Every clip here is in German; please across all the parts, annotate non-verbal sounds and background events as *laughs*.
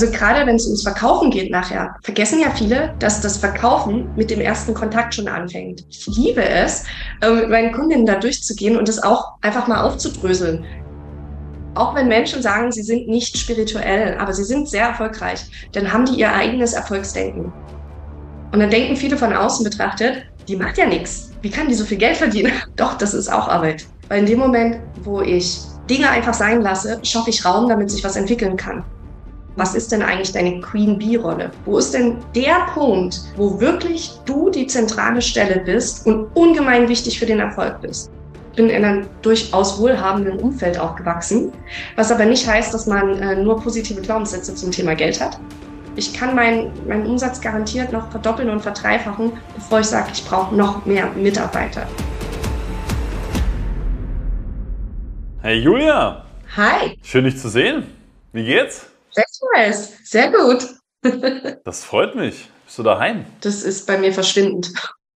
Also gerade wenn es ums Verkaufen geht nachher, vergessen ja viele, dass das Verkaufen mit dem ersten Kontakt schon anfängt. Ich liebe es, äh, mit meinen Kundinnen da durchzugehen und es auch einfach mal aufzudröseln. Auch wenn Menschen sagen, sie sind nicht spirituell, aber sie sind sehr erfolgreich, dann haben die ihr eigenes Erfolgsdenken. Und dann denken viele von außen betrachtet, die macht ja nichts. Wie kann die so viel Geld verdienen? *laughs* Doch, das ist auch Arbeit. Weil in dem Moment, wo ich Dinge einfach sein lasse, schaffe ich Raum, damit sich was entwickeln kann. Was ist denn eigentlich deine Queen Bee-Rolle? Wo ist denn der Punkt, wo wirklich du die zentrale Stelle bist und ungemein wichtig für den Erfolg bist? Ich bin in einem durchaus wohlhabenden Umfeld aufgewachsen, was aber nicht heißt, dass man äh, nur positive Glaubenssätze zum Thema Geld hat. Ich kann meinen mein Umsatz garantiert noch verdoppeln und verdreifachen, bevor ich sage, ich brauche noch mehr Mitarbeiter. Hey Julia. Hi. Schön dich zu sehen. Wie geht's? Sehr Sehr gut. *laughs* das freut mich. Bist du daheim? Das ist bei mir verschwindend.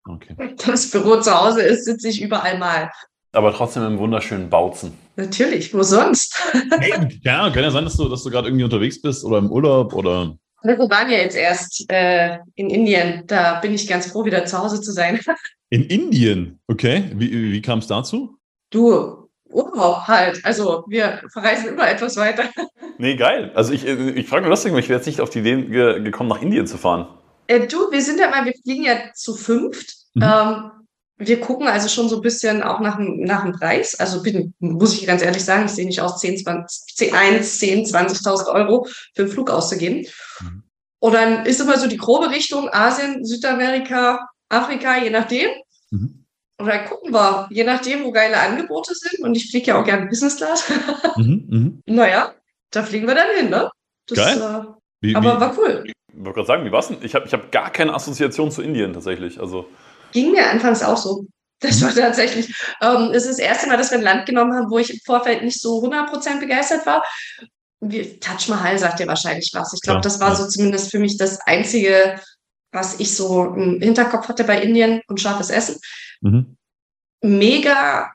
Okay. *laughs* Das Büro zu Hause ist, sitze ich überall mal. Aber trotzdem im wunderschönen Bautzen. Natürlich, wo sonst? *laughs* Hey, ja, kann ja sein, dass du, dass du gerade irgendwie unterwegs bist oder im Urlaub oder. Wir waren ja jetzt erst äh, in Indien. Da bin ich ganz froh, wieder zu Hause zu sein. In Indien? Okay. Wie, wie kam es dazu? Du, Urlaub halt. Also wir verreisen immer etwas weiter. Nee, geil. Also ich, ich frage nur deswegen, ich wäre jetzt nicht auf die Idee gekommen, nach Indien zu fahren. Äh, du, wir sind ja mal, wir fliegen ja zu fünft. Mhm. Ähm, wir gucken also schon so ein bisschen auch nach, nach dem Preis. Also bin, muss ich ganz ehrlich sagen, ich sehe nicht aus, 10, 20, 10, 1, 10 20.000 Euro für einen Flug auszugeben. Mhm. Und dann ist immer so die grobe Richtung Asien, Südamerika, Afrika, je nachdem. Mhm. Und dann gucken wir, je nachdem, wo geile Angebote sind. Und ich fliege ja auch gerne Business Class. *laughs* mhm, mh. Naja, da fliegen wir dann hin, ne? Das, Geil. Äh, wie, aber wie, war cool. Ich wollte gerade sagen, wie war's denn? Ich habe ich hab gar keine Assoziation zu Indien tatsächlich. Also. Ging mir anfangs auch so. Das war tatsächlich, ähm, es ist das erste Mal, dass wir ein Land genommen haben, wo ich im Vorfeld nicht so 100% begeistert war. Wie, Taj Mahal sagt ja wahrscheinlich was. Ich glaube, das war ja. so zumindest für mich das einzige, was ich so im Hinterkopf hatte bei Indien und scharfes Essen. Mhm. Mega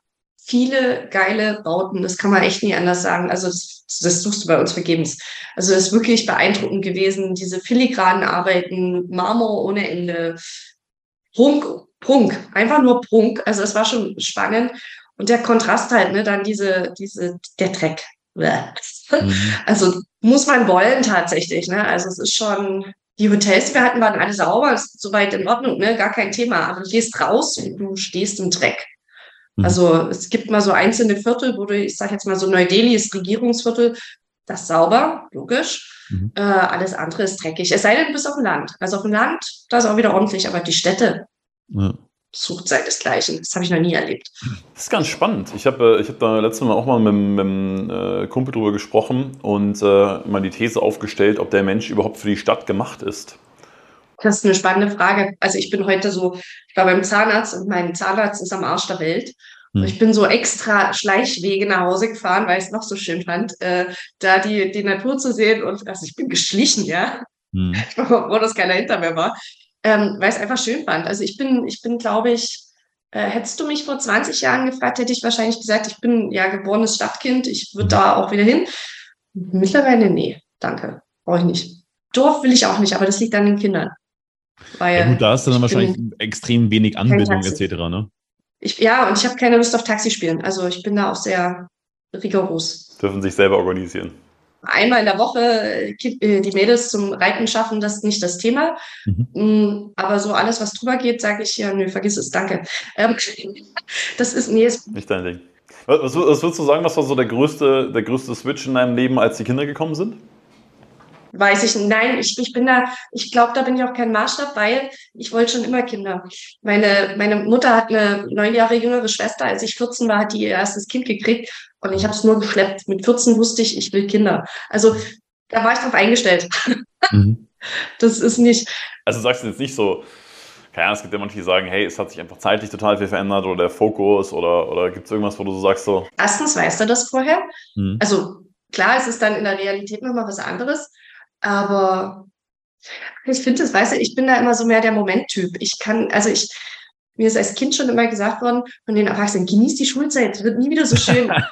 viele geile Bauten, das kann man echt nie anders sagen. Also das, das suchst du bei uns vergebens. Also das ist wirklich beeindruckend gewesen, diese filigranen Arbeiten, Marmor ohne Ende, Prunk, Prunk, einfach nur Prunk. Also es war schon spannend. Und der Kontrast halt, ne, dann diese, diese, der Dreck. *laughs* Mhm. Also muss man wollen tatsächlich, ne? Also es ist schon, die Hotels, die wir hatten, waren alle sauber, ist soweit in Ordnung, ne? gar kein Thema. Aber du gehst raus und du stehst im Dreck. Mhm. Also es gibt mal so einzelne Viertel, wo du, ich sage jetzt mal so Neu-Delhi ist Regierungsviertel, das ist sauber, logisch. Mhm. Äh, alles andere ist dreckig. Es sei denn, du bist auf dem Land. Also auf dem Land, da ist auch wieder ordentlich, aber die Städte, ja sucht seinesgleichen. Das habe ich noch nie erlebt. Das ist ganz spannend. Ich habe äh, ich hab da letztes Mal auch mal mit, mit einem äh, Kumpel drüber gesprochen und äh, mal die These aufgestellt, ob der Mensch überhaupt für die Stadt gemacht ist. Das ist eine spannende Frage. Also ich bin heute so, ich war beim Zahnarzt und mein Zahnarzt ist am Arsch der Welt. Hm. ich bin so extra Schleichwege nach Hause gefahren, weil ich es noch so schön fand, äh, da die, die Natur zu sehen. Und also ich bin geschlichen, ja. Hm. *laughs* Ich war froh, dass keiner hinter mir war ähm, weil ich es einfach schön fand. Also ich bin, ich bin, glaube ich, äh, hättest du mich vor 20 Jahren gefragt, hätte ich wahrscheinlich gesagt, ich bin ja geborenes Stadtkind, ich würde da auch wieder hin. Mittlerweile, nee, danke, brauche ich nicht. Dorf will ich auch nicht, aber das liegt an den Kindern. Weil ja gut, da hast du dann wahrscheinlich extrem wenig Anbindung etc. Ne? Ich, ja, und ich habe keine Lust auf Taxi spielen. Also ich bin da auch sehr rigoros. Dürfen sich selber organisieren einmal in der Woche äh, äh, die Mädels zum Reiten schaffen, das ist nicht das Thema. Mhm. Mm, aber so alles, was drüber geht, sage ich ja, nö, vergiss es, danke. Ähm, *laughs* das ist, nee, ist nicht dein Ding. Was, was würdest du sagen, was war so der größte, der größte Switch in deinem Leben, als die Kinder gekommen sind? Weiß ich, nein, ich, ich bin da, ich glaube, da bin ich auch kein Maßstab, weil ich wollte schon immer Kinder. Meine, meine Mutter hat eine neun Jahre jüngere Schwester. Als ich 14 war, hat die ihr erstes Kind gekriegt und ich habe es nur geschleppt. Mit 14 wusste ich, ich will Kinder. Also da war ich drauf eingestellt. Mhm. *laughs* Das ist nicht. Also sagst du jetzt nicht so, keine Ahnung, es gibt ja manche, die sagen, hey, es hat sich einfach zeitlich total viel verändert oder der Fokus oder, oder gibt es irgendwas, wo du so sagst so. Erstens weißt du das vorher. Mhm. Also klar, es ist dann in der Realität nochmal was anderes. Aber ich finde das, weißt du, ich bin da immer so mehr der Momenttyp. Ich kann, also ich, mir ist als Kind schon immer gesagt worden von den Erwachsenen, genieß die Schulzeit, wird nie wieder so schön. *laughs*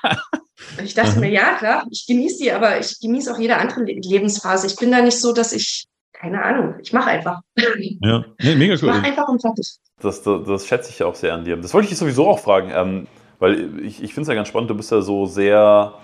Ich dachte mir, ja, klar, ich genieße die, aber ich genieße auch jede andere Lebensphase. Ich bin da nicht so, dass ich, keine Ahnung, ich mache einfach. *laughs* Ja, nee, mega cool. Ich mache einfach und fertig. Das, das, das, schätze ich ja auch sehr an dir. Das wollte ich dich sowieso auch fragen, ähm, weil ich, ich finde es ja ganz spannend, du bist ja so sehr,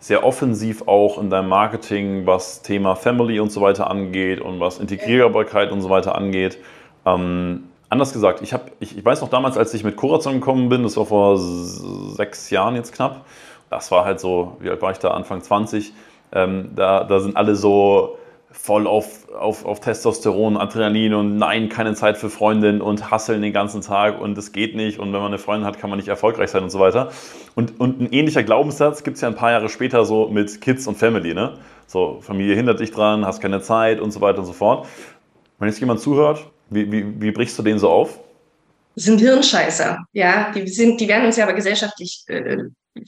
sehr offensiv auch in deinem Marketing, was Thema Family und so weiter angeht und was Integrierbarkeit und so weiter angeht. Ähm, anders gesagt, ich, hab, ich, ich weiß noch damals, als ich mit Corazon gekommen bin, das war vor sechs Jahren jetzt knapp, das war halt so, wie alt war ich da, Anfang 20, ähm, da, da sind alle so voll auf, auf, auf Testosteron, Adrenalin und nein, keine Zeit für Freundin und hasseln den ganzen Tag und es geht nicht und wenn man eine Freundin hat, kann man nicht erfolgreich sein und so weiter. Und, und ein ähnlicher Glaubenssatz gibt es ja ein paar Jahre später so mit Kids und Family, ne? So, Familie hindert dich dran, hast keine Zeit und so weiter und so fort. Wenn jetzt jemand zuhört, wie, wie, wie brichst du den so auf? Sind Hirnscheißer, ja. Die, sind, die werden uns ja aber gesellschaftlich äh,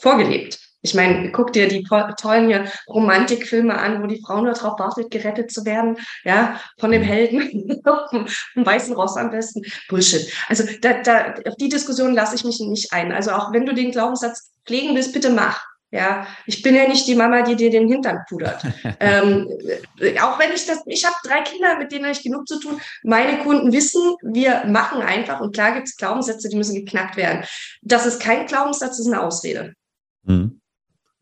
vorgelebt. Ich meine, guck dir die tollen ja, Romantikfilme an, wo die Frau nur darauf wartet, gerettet zu werden, ja, von dem Helden, *laughs* vom weißen Ross am besten. Bullshit. Also da, da, auf die Diskussion lasse ich mich nicht ein. Also auch wenn du den Glaubenssatz pflegen willst, bitte mach. Ja, ich bin ja nicht die Mama, die dir den Hintern pudert. *laughs* ähm, auch wenn ich das, ich habe drei Kinder, mit denen habe ich genug zu tun. Meine Kunden wissen, wir machen einfach und klar gibt es Glaubenssätze, die müssen geknackt werden. Das ist kein Glaubenssatz, das ist eine Ausrede. Mhm.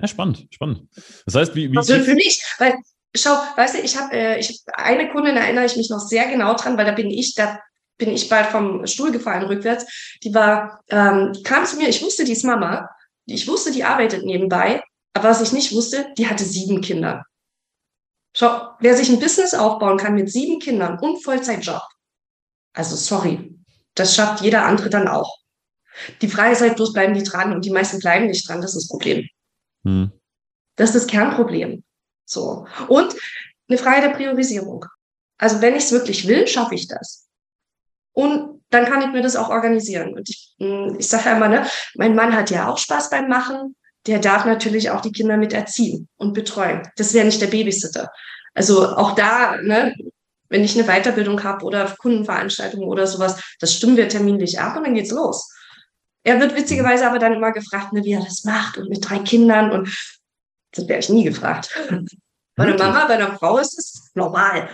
Ja, spannend, spannend. Das heißt, wie. wie also für mich, weil, schau, weißt du, ich habe äh, ich hab eine Kundin, erinnere ich mich noch sehr genau dran, weil da bin ich, da bin ich bald vom Stuhl gefallen rückwärts. Die war, ähm, die kam zu mir, ich wusste, die ist Mama ich wusste, die arbeitet nebenbei, aber was ich nicht wusste, die hatte sieben Kinder. Schau, wer sich ein Business aufbauen kann mit sieben Kindern und Vollzeitjob, also sorry, das schafft jeder andere dann auch. Die Frage ist halt bloß, bleiben die dran und die meisten bleiben nicht dran, das ist das Problem. Hm. Das ist das Kernproblem. So. Und eine Frage der Priorisierung. Also wenn ich es wirklich will, schaffe ich das. Und dann kann ich mir das auch organisieren. Und ich, hm, ich sage ja immer, ne, mein Mann hat ja auch Spaß beim Machen. Der darf natürlich auch die Kinder mit erziehen und betreuen. Das wäre nicht der Babysitter. Also auch da, ne, wenn ich eine Weiterbildung habe oder Kundenveranstaltungen oder sowas, das stimmen wir terminlich ab und dann geht's los. Er wird witzigerweise aber dann immer gefragt, ne, wie er das macht und mit drei Kindern und das wäre ich nie gefragt. *laughs* Bei einer Mama, bei einer Frau ist es normal.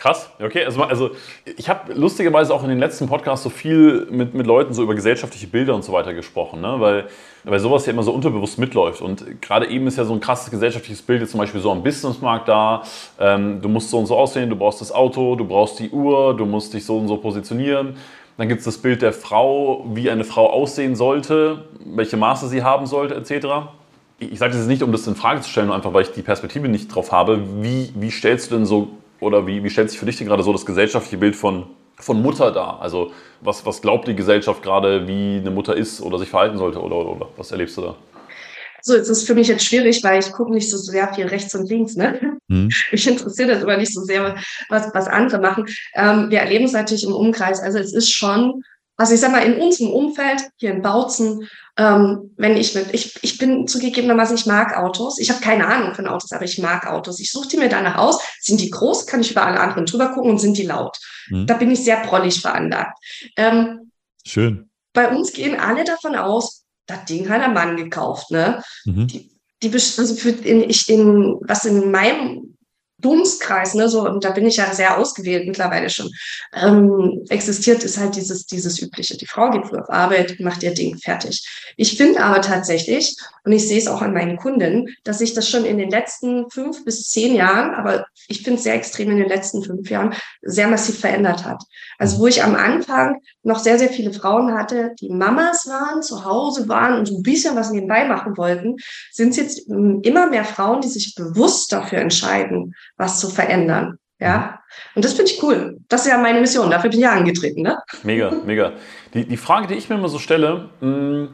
Krass, okay. Also, also ich habe lustigerweise auch in den letzten Podcasts so viel mit, mit Leuten so über gesellschaftliche Bilder und so weiter gesprochen, ne? weil, weil sowas ja immer so unterbewusst mitläuft. Und gerade eben ist ja so ein krasses gesellschaftliches Bild jetzt zum Beispiel so am Businessmarkt da. Ähm, du musst so und so aussehen, du brauchst das Auto, du brauchst die Uhr, du musst dich so und so positionieren. Dann gibt es das Bild der Frau, wie eine Frau aussehen sollte, welche Maße sie haben sollte, etc ich sage das jetzt nicht, um das in Frage zu stellen, einfach weil ich die Perspektive nicht drauf habe. Wie, wie stellst du denn so oder wie, wie stellt sich für dich denn gerade so das gesellschaftliche Bild von, von Mutter dar? Also was, was glaubt die Gesellschaft gerade, wie eine Mutter ist oder sich verhalten sollte? Oder, oder, oder was erlebst du da? So, es ist für mich jetzt schwierig, weil ich gucke nicht so sehr viel rechts und links. Ne? Mhm. *laughs* Mich interessiert das aber nicht so sehr, was, was andere machen. Ähm, wir erleben es natürlich im Umkreis. Also es ist schon, also ich sag mal, in unserem Umfeld, hier in Bautzen, ähm, wenn ich mit, ich, ich bin zugegebenermaßen, ich mag Autos. Ich habe keine Ahnung von Autos, aber ich mag Autos. Ich suche die mir danach aus. Sind die groß, kann ich über alle anderen drüber gucken und sind die laut. Mhm. Da bin ich sehr prollig veranlagt. Ähm, Schön. Bei uns gehen alle davon aus, das Ding hat ein Mann gekauft. Ne? Mhm. Die, die, also für in, ich in, was in meinem Dunstkreis, ne, so, und da bin ich ja sehr ausgewählt mittlerweile schon, ähm, existiert, ist halt dieses, dieses übliche. Die Frau geht früh auf Arbeit, macht ihr Ding fertig. Ich finde aber tatsächlich, und ich sehe es auch an meinen Kunden, dass sich das schon in den letzten fünf bis zehn Jahren, aber ich finde es sehr extrem in den letzten fünf Jahren, sehr massiv verändert hat. Also wo ich am Anfang noch sehr, sehr viele Frauen hatte, die Mamas waren, zu Hause waren und so ein bisschen was nebenbei machen wollten, sind es jetzt ähm, immer mehr Frauen, die sich bewusst dafür entscheiden, was zu verändern. Ja, und das finde ich cool. Das ist ja meine Mission. Dafür bin ich ja angetreten. Ne? Mega, mega. Die, die Frage, die ich mir immer so stelle, hm,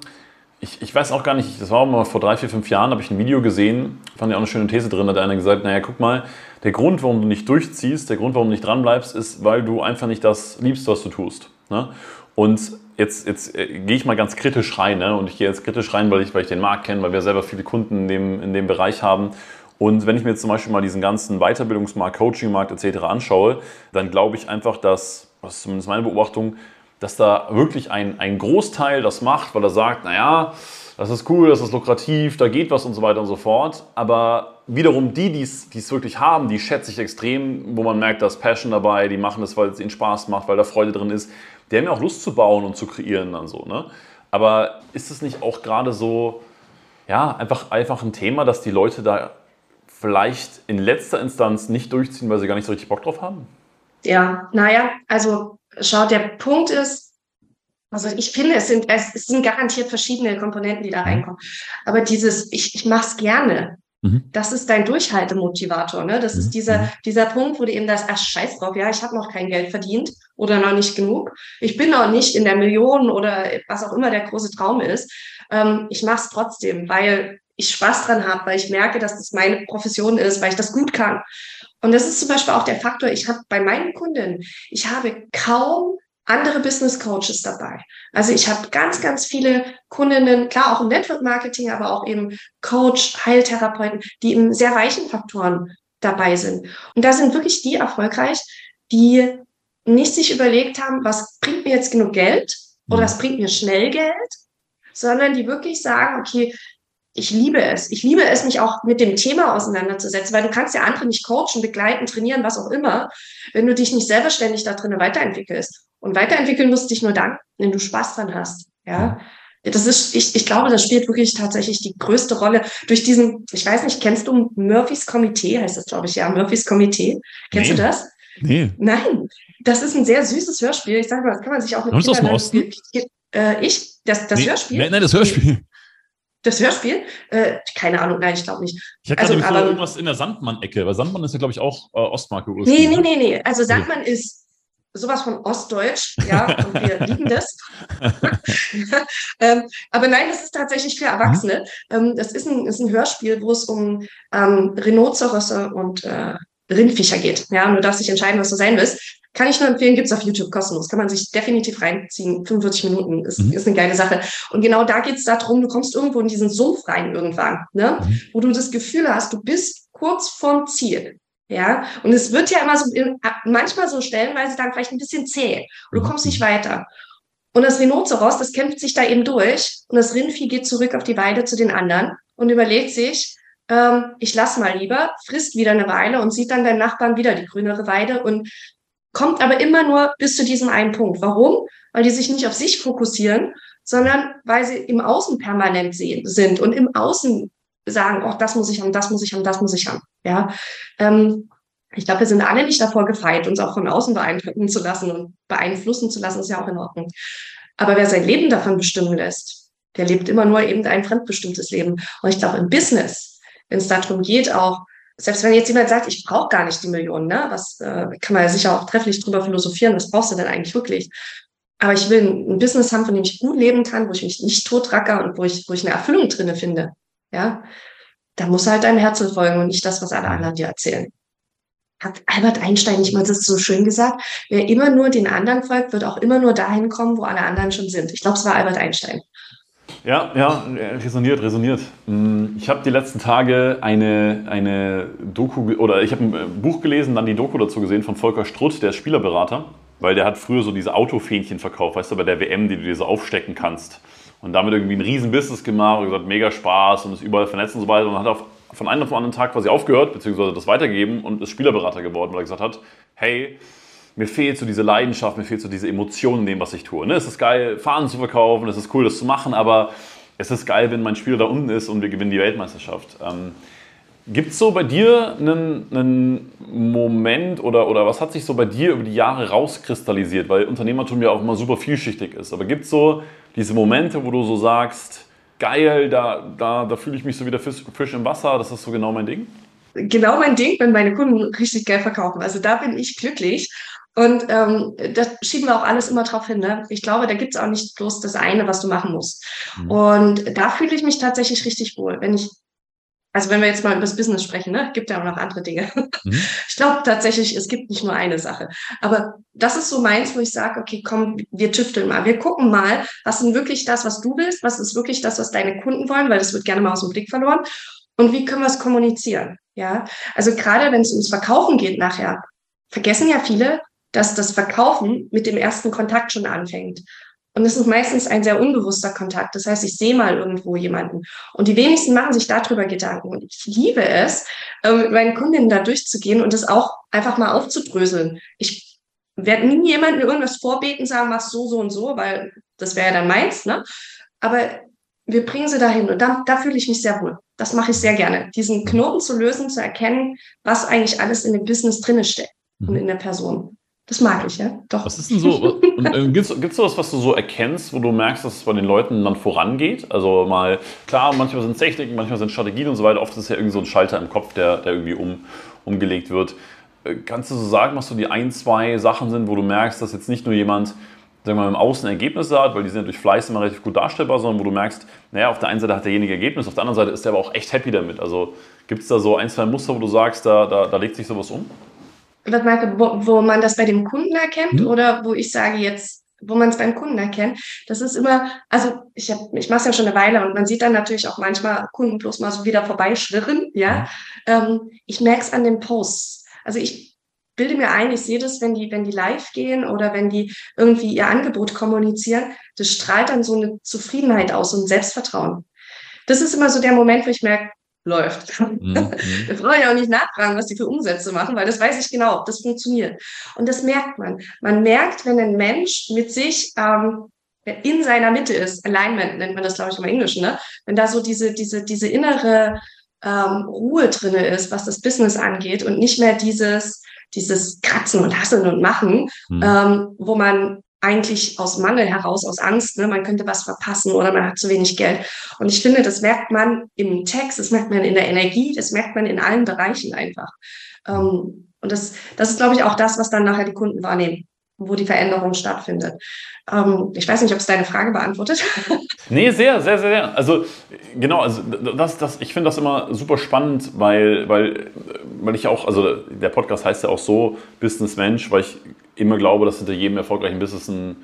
ich, ich weiß auch gar nicht, das war auch mal vor drei, vier, fünf Jahren, habe ich ein Video gesehen, fand ich auch eine schöne These drin, hat einer gesagt, naja, guck mal, der Grund, warum du nicht durchziehst, der Grund, warum du nicht dranbleibst, ist, weil du einfach nicht das liebst, was du tust. Ne? Und jetzt, jetzt äh, gehe ich mal ganz kritisch rein, ne? und ich gehe jetzt kritisch rein, weil ich, weil ich den Markt kenne, weil wir selber viele Kunden in dem, in dem Bereich haben und wenn ich mir jetzt zum Beispiel mal diesen ganzen Weiterbildungsmarkt, Coachingmarkt etc. anschaue, dann glaube ich einfach, dass, das ist zumindest meine Beobachtung, dass da wirklich ein, ein Großteil das macht, weil er sagt, naja, das ist cool, das ist lukrativ, da geht was und so weiter und so fort. Aber wiederum die, die es wirklich haben, die schätze ich extrem, wo man merkt, da ist Passion dabei, die machen das, weil es ihnen Spaß macht, weil da Freude drin ist. Die haben ja auch Lust zu bauen und zu kreieren dann so. Ne? Aber ist es nicht auch gerade so, ja, einfach, einfach ein Thema, dass die Leute da vielleicht in letzter Instanz nicht durchziehen, weil sie gar nicht so richtig Bock drauf haben? Ja, naja, also schau, der Punkt ist, also ich finde, es sind, es, sind garantiert verschiedene Komponenten, die da mhm. reinkommen. Aber dieses, ich, ich mache es gerne, mhm. das ist dein Durchhaltemotivator. Ne? Das ist dieser, mhm. dieser Punkt, wo du eben das, ach scheiß drauf, ja, ich habe noch kein Geld verdient oder noch nicht genug. Ich bin noch nicht in der Million oder was auch immer der große Traum ist. Ähm, ich mache es trotzdem, weil ich Spaß dran habe, weil ich merke, dass das meine Profession ist, weil ich das gut kann. Und das ist zum Beispiel auch der Faktor, ich habe bei meinen Kunden, ich habe kaum andere Business Coaches dabei. Also ich habe ganz, ganz viele Kundinnen, klar auch im Network Marketing, aber auch eben Coach, Heiltherapeuten, die in sehr weichen Faktoren dabei sind. Und da sind wirklich die erfolgreich, die nicht sich überlegt haben, was bringt mir jetzt genug Geld oder was bringt mir schnell Geld, sondern die wirklich sagen, okay, ich liebe es. Ich liebe es, mich auch mit dem Thema auseinanderzusetzen, weil du kannst ja andere nicht coachen, begleiten, trainieren, was auch immer, wenn du dich nicht selber ständig da drin weiterentwickelst. Und weiterentwickeln musst du dich nur dann, wenn du Spaß dran hast. Ja. Das ist, ich, ich glaube, das spielt wirklich tatsächlich die größte Rolle durch diesen, ich weiß nicht, kennst du Murphys Komitee, heißt das, glaube ich, ja, Murphys Komitee. Kennst nee. du das? Nee. Nein. Das ist ein sehr süßes Hörspiel. Ich sage mal, das kann man sich auch mit Kommst du aus dem Osten? Äh, ich? Das, das nee. Hörspiel? Nein, nein, das Hörspiel. Das Hörspiel? Äh, keine Ahnung, nein, ich glaube nicht. Ich hatte also, aber, irgendwas in der Sandmann-Ecke, weil Sandmann ist ja, glaube ich, auch äh, Ostmarke. Nee, nee, nee, nee. Also Sandmann okay. ist sowas von Ostdeutsch, ja, und wir *laughs* lieben das. *laughs* ähm, aber nein, das ist tatsächlich für Erwachsene. Ähm, das ist ein, ist ein Hörspiel, wo es um ähm, Rhinozerosse und äh, Rindviecher geht. Ja, und du darfst dich entscheiden, was du sein willst. Kann ich nur empfehlen, gibt's auf YouTube kostenlos. Kann man sich definitiv reinziehen. 45 Minuten ist, mhm. ist eine geile Sache. Und genau da geht's darum, du kommst irgendwo in diesen Sumpf rein irgendwann, ne? Mhm. wo du das Gefühl hast, du bist kurz vorm Ziel. Ja, und es wird ja immer so, manchmal so stellenweise dann vielleicht ein bisschen zäh. Und du kommst nicht mhm. weiter. Und das Rhinoceros, das kämpft sich da eben durch. Und das Rindvieh geht zurück auf die Weide zu den anderen und überlegt sich, ähm, ich lass mal lieber, frisst wieder eine Weile und sieht dann beim Nachbarn wieder die grünere Weide und kommt aber immer nur bis zu diesem einen Punkt. Warum? Weil die sich nicht auf sich fokussieren, sondern weil sie im Außen permanent sehen, sind und im Außen sagen, oh, das muss ich haben, das muss ich haben, das muss ich haben. Ja, ähm, ich glaube, wir sind alle nicht davor gefeit, uns auch von außen beeindrucken zu lassen und beeinflussen zu lassen, ist ja auch in Ordnung. Aber wer sein Leben davon bestimmen lässt, der lebt immer nur eben ein fremdbestimmtes Leben. Und ich glaube, im Business, wenn es darum geht, auch selbst wenn jetzt jemand sagt, ich brauche gar nicht die Millionen, ne? was äh, kann man ja sicher auch trefflich drüber philosophieren, was brauchst du denn eigentlich wirklich? Aber ich will ein Business haben, von dem ich gut leben kann, wo ich mich nicht totracker und wo ich, wo ich eine Erfüllung drinne finde. Ja, da muss halt dein Herz folgen und nicht das, was alle anderen dir erzählen. Hat Albert Einstein nicht mal das so schön gesagt? Wer immer nur den anderen folgt, wird auch immer nur dahin kommen, wo alle anderen schon sind. Ich glaube, es war Albert Einstein. Ja, ja, resoniert, resoniert. Mm, ich habe die letzten Tage eine, eine Doku oder ich habe ein äh, Buch gelesen, dann die Doku dazu gesehen von Volker Strutt, der ist Spielerberater, weil der hat früher so diese Autofähnchen verkauft, weißt du, bei der WM, die du dir so aufstecken kannst. Und damit irgendwie ein riesen Business gemacht und gesagt, mega Spaß und ist überall vernetzt und so weiter. Und hat auf, von einem auf den anderen Tag quasi aufgehört, beziehungsweise das weitergegeben und ist Spielerberater geworden, weil er gesagt hat, hey, mir fehlt so diese Leidenschaft, mir fehlt so diese Emotion in dem, was ich tue. Ne? Es ist geil, Fahnen zu verkaufen, es ist cool, das zu machen, aber es ist geil, wenn mein Spieler da unten ist und wir gewinnen die Weltmeisterschaft. Ähm, Gibt es so bei dir einen, einen, Moment oder, oder was hat sich so bei dir über die Jahre rauskristallisiert? Weil Unternehmertum ja auch immer super vielschichtig ist. Aber gibt es so diese Momente, wo du so sagst, geil, da, da, da fühle ich mich so wie der Fisch, Fisch im Wasser, das ist so genau mein Ding? Genau mein Ding, wenn meine Kunden richtig geil verkaufen. Also da bin ich glücklich. Und ähm, das schieben wir auch alles immer drauf hin. Ne? Ich glaube, da gibt es auch nicht bloß das eine, was du machen musst. Mhm. Und da fühle ich mich tatsächlich richtig wohl. Wenn ich, also wenn wir jetzt mal über das Business sprechen, ne, gibt ja auch noch andere Dinge. Mhm. *laughs* Ich glaube tatsächlich, es gibt nicht nur eine Sache. Aber das ist so meins, wo ich sage, okay, komm, wir tüfteln mal. Wir gucken mal, was ist wirklich das, was du willst, was ist wirklich das, was deine Kunden wollen, weil das wird gerne mal aus dem Blick verloren. Und wie können wir es kommunizieren? Ja, also gerade wenn es ums Verkaufen geht nachher, vergessen ja viele, dass das Verkaufen mit dem ersten Kontakt schon anfängt. Und es ist meistens ein sehr unbewusster Kontakt. Das heißt, ich sehe mal irgendwo jemanden. Und die wenigsten machen sich darüber Gedanken. Und ich liebe es, äh, mit meinen Kundinnen da durchzugehen und das auch einfach mal aufzudröseln. Ich werde nie jemandem irgendwas vorbeten, sagen, mach so, so und so, weil das wäre ja dann meins. Ne? Aber wir bringen sie dahin und da, da fühle ich mich sehr wohl. Das mache ich sehr gerne. Diesen Knoten zu lösen, zu erkennen, was eigentlich alles in dem Business drinne steckt und mhm. in der Person. Das mag ich, ja. Doch. Was ist denn so? äh, Gibt es sowas, was du so erkennst, wo du merkst, dass es bei den Leuten dann vorangeht? Also mal, klar, manchmal sind es Techniken, manchmal sind Strategien und so weiter. Oft ist es ja irgendwie so ein Schalter im Kopf, der, der irgendwie um, umgelegt wird. Äh, kannst du so sagen, was so die ein, zwei Sachen sind, wo du merkst, dass jetzt nicht nur jemand, sagen wir mal, im Außen Ergebnisse hat, weil die sind durch Fleiß immer relativ gut darstellbar, sondern wo du merkst, naja, auf der einen Seite hat derjenige Ergebnis, auf der anderen Seite ist er aber auch echt happy damit. Also gibt es da so ein, zwei Muster, wo du sagst, da, da, da legt sich sowas um? Was Marke, wo, wo man das bei dem Kunden erkennt mhm. oder wo ich sage jetzt, wo man es beim Kunden erkennt. Das ist immer, also ich, hab, ich mache es ja schon eine Weile und man sieht dann natürlich auch manchmal Kunden bloß mal so wieder vorbeischwirren. Ja, ähm, ich merke es an den Posts. Also ich bilde mir ein, ich sehe das, wenn die, wenn die live gehen oder wenn die irgendwie ihr Angebot kommunizieren, das strahlt dann so eine Zufriedenheit aus und Selbstvertrauen. Das ist immer so der Moment, wo ich merke, läuft. Mhm. *laughs* Wir brauchen ja auch nicht nachfragen, was die für Umsätze machen, weil das weiß ich genau, das funktioniert. Und das merkt man. Man merkt, wenn ein Mensch mit sich ähm, in seiner Mitte ist, Alignment nennt man das, glaube ich, im Englischen, ne? wenn da so diese, diese, diese innere ähm, Ruhe drinne ist, was das Business angeht und nicht mehr dieses, dieses Kratzen und Hasseln und Machen, mhm. ähm, wo man eigentlich aus Mangel heraus, aus Angst, ne, man könnte was verpassen oder man hat zu wenig Geld. Und ich finde, das merkt man im Text, das merkt man in der Energie, das merkt man in allen Bereichen einfach. Ähm, und das, das ist, glaube ich, auch das, was dann nachher die Kunden wahrnehmen, wo die Veränderung stattfindet. Ähm, ich weiß nicht, ob es deine Frage beantwortet. *laughs* nee, sehr, sehr, sehr. Also genau, also das, das, ich finde das immer super spannend, weil, weil, weil ich auch, also der Podcast heißt ja auch so, Business Mensch, weil ich immer glaube, dass hinter jedem erfolgreichen Business ein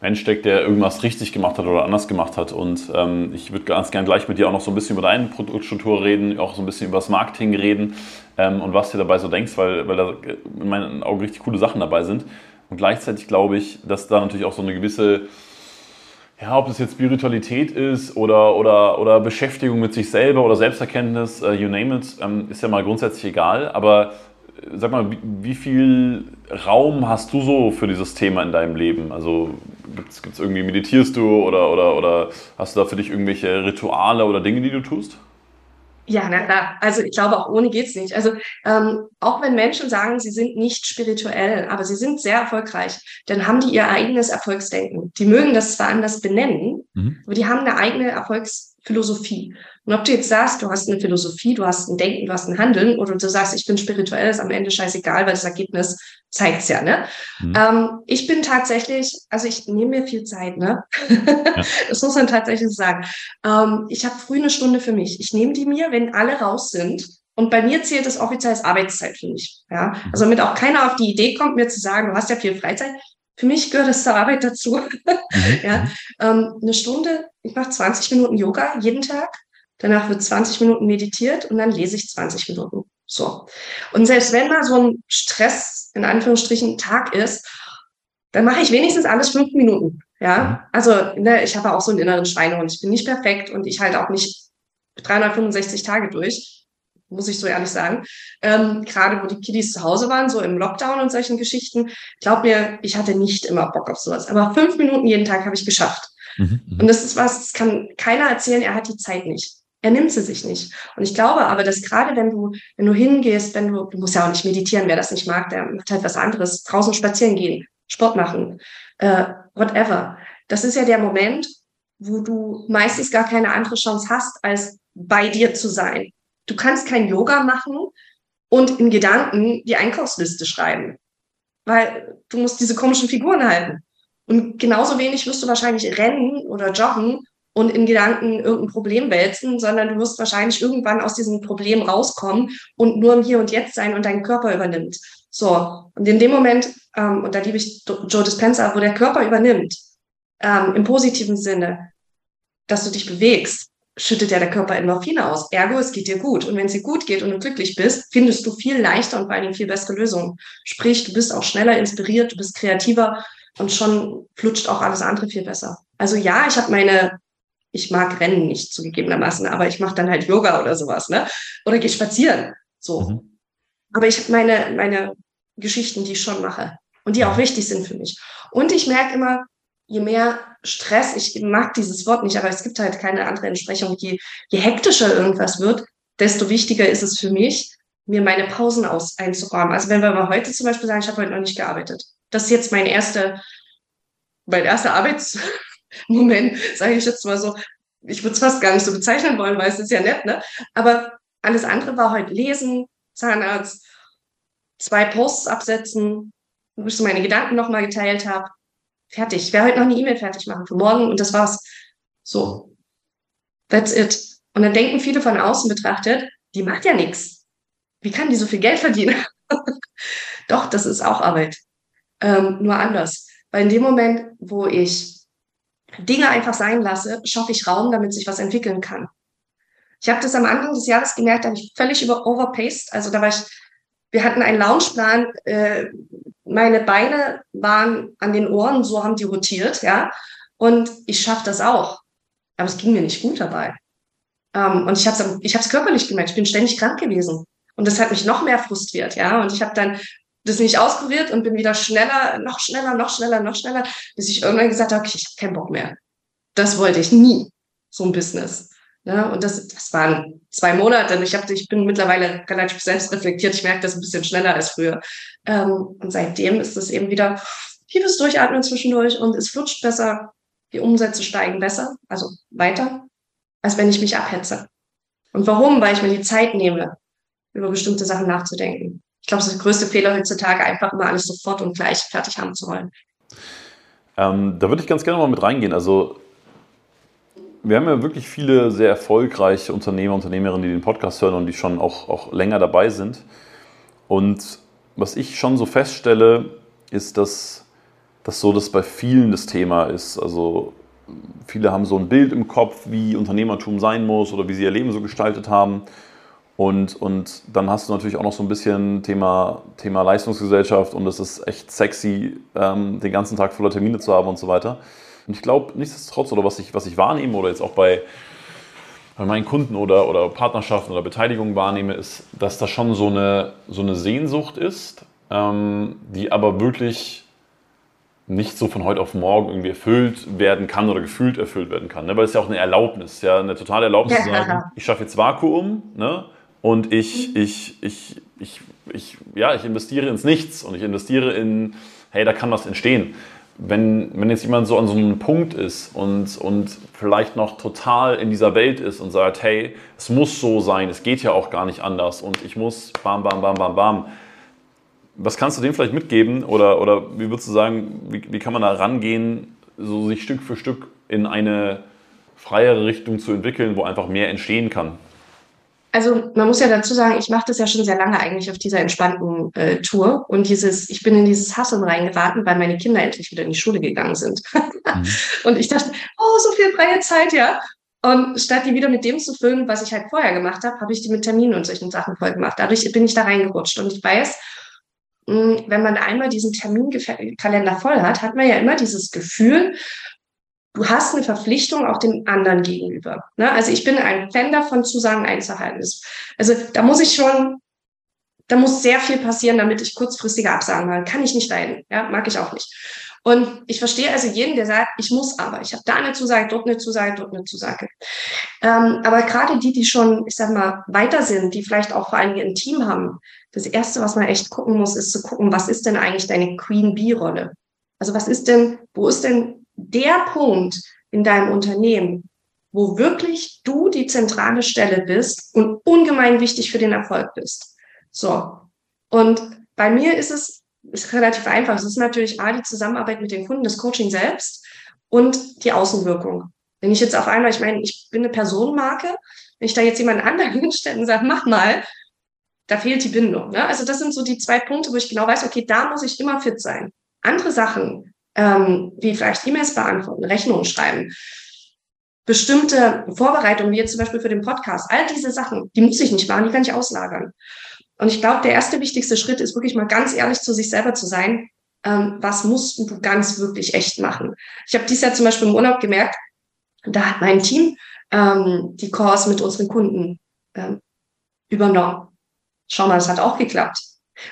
Mensch steckt, der irgendwas richtig gemacht hat oder anders gemacht hat. Und ähm, ich würde ganz gerne gleich mit dir auch noch so ein bisschen über deine Produktstruktur reden, auch so ein bisschen über das Marketing reden ähm, und was du dabei so denkst, weil, weil da in meinen Augen richtig coole Sachen dabei sind. Und gleichzeitig glaube ich, dass da natürlich auch so eine gewisse, ja, ob es jetzt Spiritualität ist oder, oder, oder Beschäftigung mit sich selber oder Selbsterkenntnis, uh, you name it, ähm, ist ja mal grundsätzlich egal. Aber sag mal, wie, wie, viel Raum hast du so für dieses Thema in deinem Leben? Also gibt es irgendwie, meditierst du oder, oder, oder hast du da für dich irgendwelche Rituale oder Dinge, die du tust? Ja, na klar. Also ich glaube, auch ohne geht's nicht. Also ähm, auch wenn Menschen sagen, sie sind nicht spirituell, aber sie sind sehr erfolgreich, dann haben die ihr eigenes Erfolgsdenken. Die mögen das zwar anders benennen, mhm. aber die haben eine eigene Erfolgsphilosophie. Und ob du jetzt sagst, du hast eine Philosophie, du hast ein Denken, du hast ein Handeln, oder du sagst, ich bin spirituell, ist am Ende scheißegal, weil das Ergebnis zeigt's ja, ne? Mhm. Ähm, ich bin tatsächlich, also ich nehme mir viel Zeit, ne? Ja. *laughs* das muss man tatsächlich sagen. Ähm, ich habe früh eine Stunde für mich. Ich nehme die mir, wenn alle raus sind. Und bei mir zählt das offiziell als Arbeitszeit für mich. Ja? Mhm. Also damit auch keiner auf die Idee kommt, mir zu sagen, du hast ja viel Freizeit. Für mich gehört es zur Arbeit dazu. *laughs* Mhm. ja? Mhm. Ähm, eine Stunde, ich mache 20 Minuten Yoga jeden Tag. Danach wird 20 Minuten meditiert und dann lese ich 20 Minuten. So. Und selbst wenn mal so ein Stress, in Anführungsstrichen, Tag ist, dann mache ich wenigstens alles fünf Minuten. Ja, mhm. also ne, ich habe auch so einen inneren Schweinehund. Ich bin nicht perfekt und ich halte auch nicht 365 Tage durch, muss ich so ehrlich sagen. Ähm, gerade wo die Kiddies zu Hause waren, so im Lockdown und solchen Geschichten, glaub mir, ich hatte nicht immer Bock auf sowas. Aber fünf Minuten jeden Tag habe ich geschafft. Mhm. mhm. Und das ist was, das kann keiner erzählen, er hat die Zeit nicht. Er nimmt sie sich nicht. Und ich glaube aber, dass gerade wenn du, wenn du hingehst, wenn du, du musst ja auch nicht meditieren, wer das nicht mag, der macht halt was anderes, draußen spazieren gehen, Sport machen, äh, whatever. Das ist ja der Moment, wo du meistens gar keine andere Chance hast, als bei dir zu sein. Du kannst kein Yoga machen und in Gedanken die Einkaufsliste schreiben, weil du musst diese komischen Figuren halten. Und genauso wenig wirst du wahrscheinlich rennen oder joggen und in Gedanken irgendein Problem wälzen, sondern du wirst wahrscheinlich irgendwann aus diesem Problem rauskommen und nur im Hier und Jetzt sein und deinen Körper übernimmt. So, und in dem Moment, ähm, und da liebe ich Joe Dispenza, wo der Körper übernimmt, ähm, im positiven Sinne, dass du dich bewegst, schüttet ja der Körper Endorphine aus. Ergo, es geht dir gut. Und wenn es dir gut geht und du glücklich bist, findest du viel leichter und vor allen Dingen viel bessere Lösungen. Sprich, du bist auch schneller inspiriert, du bist kreativer, Und schon flutscht auch alles andere viel besser. Also ja, ich habe meine, ich mag Rennen nicht zugegebenermaßen, aber ich mache dann halt Yoga oder sowas, ne? Oder gehe spazieren. So. Mhm. Aber ich habe meine, meine Geschichten, die ich schon mache und die auch wichtig sind für mich. Und ich merke immer, je mehr Stress, ich mag dieses Wort nicht, aber es gibt halt keine andere Entsprechung, je, je hektischer irgendwas wird, desto wichtiger ist es für mich, mir meine Pausen aus einzuräumen. Also wenn wir mal heute zum Beispiel sagen, ich habe heute noch nicht gearbeitet. Das ist jetzt mein erster, mein erster Arbeitsmoment, sage ich jetzt mal so. Ich würde es fast gar nicht so bezeichnen wollen, weil es ist ja nett, ne? Aber alles andere war heute lesen, Zahnarzt, zwei Posts absetzen, wo ich so meine Gedanken nochmal geteilt habe. Fertig. Ich werde heute noch eine E-Mail fertig machen für morgen und das war's. So. That's it. Und dann denken viele von außen betrachtet, die macht ja nichts. Wie kann die so viel Geld verdienen? *laughs* Doch, das ist auch Arbeit. Ähm, nur anders. Weil in dem Moment, wo ich Dinge einfach sein lasse, schaffe ich Raum, damit sich was entwickeln kann. Ich habe das am Anfang des Jahres gemerkt, da habe ich völlig über overpaced. Also da war ich, wir hatten einen Loungeplan, äh, meine Beine waren an den Ohren, so haben die rotiert, ja. Und ich schaffe das auch. Aber es ging mir nicht gut dabei. Ähm, und ich habe es ich körperlich gemerkt. Ich bin ständig krank gewesen. Und das hat mich noch mehr frustriert, ja. Und ich habe dann das nicht auskuriert und bin wieder schneller, noch schneller, noch schneller, noch schneller, bis ich irgendwann gesagt habe, okay, ich habe keinen Bock mehr. Das wollte ich nie, so ein Business. Ja, und das, das waren zwei Monate. Ich, hab, ich bin mittlerweile relativ selbstreflektiert. Ich merke das ein bisschen schneller als früher. Ähm, und seitdem ist es eben wieder tiefes Durchatmen zwischendurch und es flutscht besser. Die Umsätze steigen besser, also weiter als wenn ich mich abhetze. Und warum? Weil ich mir die Zeit nehme, über bestimmte Sachen nachzudenken. Ich glaube, es ist der größte Fehler heutzutage, einfach immer alles sofort und gleich fertig haben zu wollen. Ähm, da würde ich ganz gerne mal mit reingehen. Also wir haben ja wirklich viele sehr erfolgreiche Unternehmer, Unternehmerinnen, die den Podcast hören und die schon auch, auch länger dabei sind. Und was ich schon so feststelle, ist, dass das so das bei vielen das Thema ist. Also viele haben so ein Bild im Kopf, wie Unternehmertum sein muss oder wie sie ihr Leben so gestaltet haben. Und, und dann hast du natürlich auch noch so ein bisschen Thema, Thema Leistungsgesellschaft und es ist echt sexy, ähm, den ganzen Tag voller Termine zu haben und so weiter. Und ich glaube, nichtsdestotrotz, oder was ich, was ich wahrnehme oder jetzt auch bei, bei meinen Kunden oder, oder Partnerschaften oder Beteiligungen wahrnehme, ist, dass da schon so eine, so eine Sehnsucht ist, ähm, die aber wirklich nicht so von heute auf morgen irgendwie erfüllt werden kann oder gefühlt erfüllt werden kann. Ne? Weil es ja auch eine Erlaubnis, ja, eine totale Erlaubnis ja. zu sagen, ich schaffe jetzt Vakuum ne? Und ich, ich, ich, ich, ich, ja, ich investiere ins Nichts und ich investiere in, hey, da kann was entstehen. Wenn, wenn jetzt jemand so an so einem Punkt ist und, und vielleicht noch total in dieser Welt ist und sagt, hey, es muss so sein, es geht ja auch gar nicht anders und ich muss bam, bam, bam, bam, bam, was kannst du dem vielleicht mitgeben oder, oder wie würdest du sagen, wie, wie kann man da rangehen, so sich Stück für Stück in eine freiere Richtung zu entwickeln, wo einfach mehr entstehen kann? Also man muss ja dazu sagen, ich mache das ja schon sehr lange eigentlich auf dieser entspannten äh, Tour und dieses, ich bin in dieses Hasseln reingeraten, weil meine Kinder endlich wieder in die Schule gegangen sind. mhm. *laughs* Und ich dachte, oh, so viel freie Zeit, ja. Und statt die wieder mit dem zu füllen, was ich halt vorher gemacht habe, habe ich die mit Terminen und solchen Sachen voll gemacht. Dadurch bin ich da reingerutscht und ich weiß, hm, wenn man einmal diesen Terminkalender voll hat, hat man ja immer dieses Gefühl, du hast eine Verpflichtung auch dem anderen gegenüber. Ne? Also ich bin ein Fan davon, Zusagen einzuhalten. Also da muss ich schon, da muss sehr viel passieren, damit ich kurzfristige Absagen mache. Kann ich nicht leiden. Ja, mag ich auch nicht. Und ich verstehe also jeden, der sagt, ich muss aber. Ich habe da eine Zusage, dort eine Zusage, dort eine Zusage. Ähm, aber gerade die, die schon, ich sag mal, weiter sind, die vielleicht auch vor allem ein Team haben, das Erste, was man echt gucken muss, ist zu gucken, was ist denn eigentlich deine Queen Bee-Rolle? Also was ist denn, wo ist denn der Punkt in deinem Unternehmen, wo wirklich du die zentrale Stelle bist und ungemein wichtig für den Erfolg bist? So. Und bei mir ist es ist relativ einfach. Es ist natürlich A, die Zusammenarbeit mit den Kunden, das Coaching selbst und die Außenwirkung. Wenn ich jetzt auf einmal, ich meine, ich bin eine Personenmarke, wenn ich da jetzt jemand anderen *laughs* hinstelle und sage, mach mal, da fehlt die Bindung. Ne? Also das sind so die zwei Punkte, wo ich genau weiß, okay, da muss ich immer fit sein. Andere Sachen, ähm, wie vielleicht E-Mails beantworten, Rechnungen schreiben, bestimmte Vorbereitungen, wie jetzt zum Beispiel für den Podcast, all diese Sachen, die muss ich nicht machen, die kann ich auslagern. Und ich glaube, der erste wichtigste Schritt ist wirklich mal ganz ehrlich zu sich selber zu sein. ähm, was musst du ganz wirklich echt machen. Ich habe dieses Jahr zum Beispiel im Urlaub gemerkt, da hat mein Team ähm, die Calls mit unseren Kunden ähm, übernommen. Schau mal, das hat auch geklappt.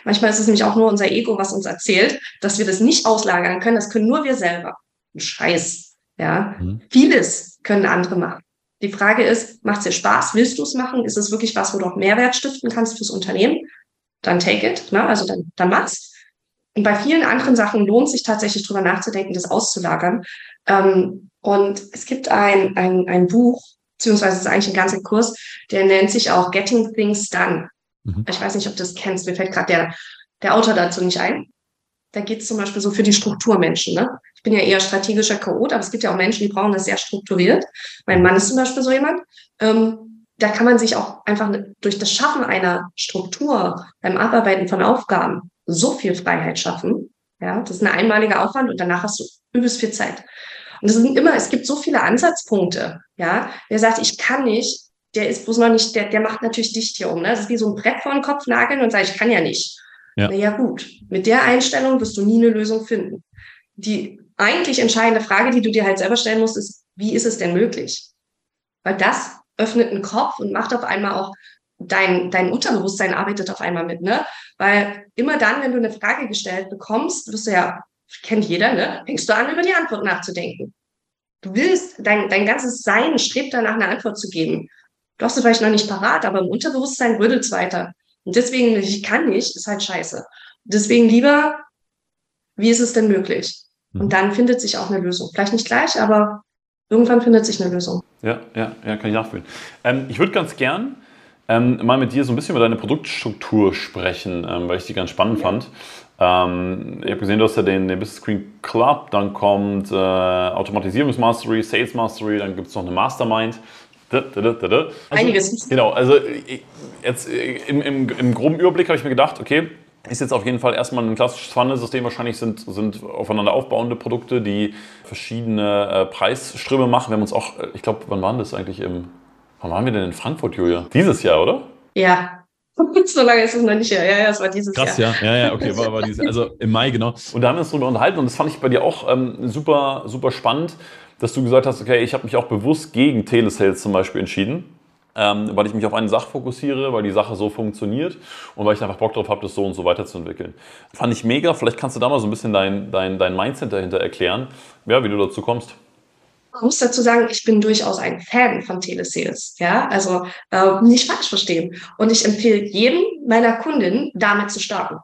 Manchmal ist es nämlich auch nur unser Ego, was uns erzählt, dass wir das nicht auslagern können. Das können nur wir selber. Ein Scheiß. Ja. Mhm. Vieles können andere machen. Die Frage ist, macht es dir Spaß? Willst du es machen? Ist es wirklich was, wo du auch Mehrwert stiften kannst fürs Unternehmen? Dann take it, ne? also dann, dann mach's. Und bei vielen anderen Sachen lohnt sich tatsächlich drüber nachzudenken, das auszulagern. Ähm, und es gibt ein, ein, ein Buch, beziehungsweise es ist eigentlich ein ganzer Kurs, der nennt sich auch Getting Things Done. Mhm. Ich weiß nicht, ob du das kennst, mir fällt gerade der, der Autor dazu nicht ein. Da geht es zum Beispiel so für die Strukturmenschen. Ne? Ich bin ja eher strategischer Chaot, aber es gibt ja auch Menschen, die brauchen das sehr strukturiert. Mein Mann ist zum Beispiel so jemand. Ähm, da kann man sich auch einfach durch das Schaffen einer Struktur beim Abarbeiten von Aufgaben so viel Freiheit schaffen. Ja, das ist ein einmaliger Aufwand und danach hast du übelst viel Zeit. Und es sind immer, es gibt so viele Ansatzpunkte. Ja, wer sagt, ich kann nicht, der ist bloß noch nicht, der, der macht natürlich dicht hier um. Ne? Das ist wie so ein Brett vor den Kopf nageln und sagt, ich kann ja nicht. Ja. Na ja, gut. Mit der Einstellung wirst du nie eine Lösung finden. Die eigentlich entscheidende Frage, die du dir halt selber stellen musst, ist, wie ist es denn möglich? Weil das öffnet einen Kopf und macht auf einmal auch dein, dein Unterbewusstsein arbeitet auf einmal mit, ne? Weil immer dann, wenn du eine Frage gestellt bekommst, wirst du ja, kennt jeder, ne? Fängst du an, über die Antwort nachzudenken. Du willst, dein, dein ganzes Sein strebt danach, eine Antwort zu geben. Du hast es vielleicht noch nicht parat, aber im Unterbewusstsein rüttelt es weiter. Und deswegen, ich kann nicht, ist halt scheiße. Deswegen lieber, wie ist es denn möglich? Und mhm. dann findet sich auch eine Lösung. Vielleicht nicht gleich, aber irgendwann findet sich eine Lösung. Ja, ja, ja, kann ich nachfühlen. Ähm, ich würde ganz gern ähm, mal mit dir so ein bisschen über deine Produktstruktur sprechen, ähm, weil ich die ganz spannend ja. fand. Ähm, ich habe gesehen, du hast ja den, den Business Screen Club, dann kommt äh, Automatisierungsmastery, Sales Mastery, dann gibt es noch eine Mastermind. Also, Einiges. Genau, also jetzt im, im, im groben Überblick habe ich mir gedacht, okay, ist jetzt auf jeden Fall erstmal ein klassisches Funnel-System. Wahrscheinlich sind, sind aufeinander aufbauende Produkte, die verschiedene äh, Preisströme machen. Wir haben uns auch, äh, ich glaube, wann waren das eigentlich im, wann waren wir denn in Frankfurt, Julia? Dieses Jahr, oder? Ja. *laughs* so lange ist es noch nicht her. Ja, ja, es war dieses Krass, Jahr. Krass, ja. Ja, ja, okay, war, war dieses Jahr. Also im Mai, genau. Und da haben wir uns darüber unterhalten und das fand ich bei dir auch ähm, super, super spannend, dass du gesagt hast, okay, ich habe mich auch bewusst gegen Telesales zum Beispiel entschieden ähm, weil ich mich auf eine Sache fokussiere, weil die Sache so funktioniert und weil ich einfach Bock drauf habe, das so und so weiterzuentwickeln. Fand ich mega. Vielleicht kannst du da mal so ein bisschen dein, dein, dein Mindset dahinter erklären, ja, wie du dazu kommst. Ich muss dazu sagen, ich bin durchaus ein Fan von Telesales. Ja, also äh, nicht falsch verstehen. Und ich empfehle jedem meiner Kundinnen, damit zu starten.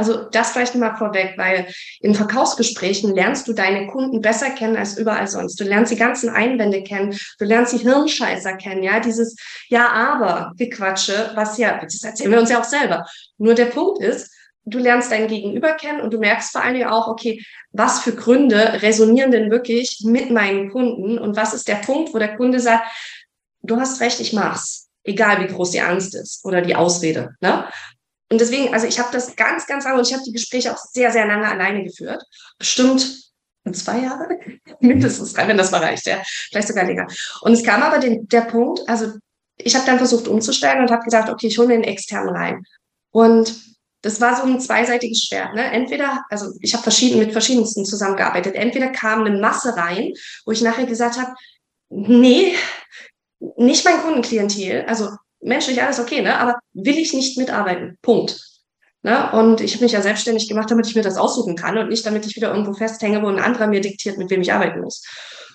Also das vielleicht mal vorweg, weil in Verkaufsgesprächen lernst du deine Kunden besser kennen als überall sonst. Du lernst die ganzen Einwände kennen, du lernst die Hirnscheißer kennen, ja, dieses Ja, aber Gequatsche, was ja, das erzählen wir uns ja auch selber. Nur der Punkt ist, du lernst dein Gegenüber kennen und du merkst vor allen Dingen auch, okay, was für Gründe resonieren denn wirklich mit meinen Kunden und was ist der Punkt, wo der Kunde sagt, du hast recht, ich mach's egal wie groß die Angst ist oder die Ausrede. Ne? Und deswegen, also ich habe das ganz, ganz lange und ich habe die Gespräche auch sehr, sehr lange alleine geführt. Bestimmt zwei Jahre, *laughs* mindestens drei, wenn das mal reicht, ja, vielleicht sogar länger. Und es kam aber den, der Punkt, also ich habe dann versucht umzustellen und habe gesagt, okay, ich hole mir einen externen rein. Und das war so ein zweiseitiges Schwert. Ne? Entweder, also ich habe verschieden, mit verschiedensten zusammengearbeitet. Entweder kam eine Masse rein, wo ich nachher gesagt habe, nee, nicht mein Kundenklientel. Also menschlich alles okay, ne? aber will ich nicht mitarbeiten. Punkt. Ne? Und ich habe mich ja selbstständig gemacht, damit ich mir das aussuchen kann und nicht, damit ich wieder irgendwo festhänge, wo ein anderer mir diktiert, mit wem ich arbeiten muss.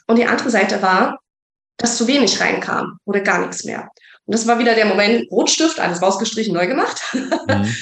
Und die andere Seite war, dass zu wenig reinkam oder gar nichts mehr. Und das war wieder der Moment, Rotstift, alles rausgestrichen, neu gemacht. *laughs*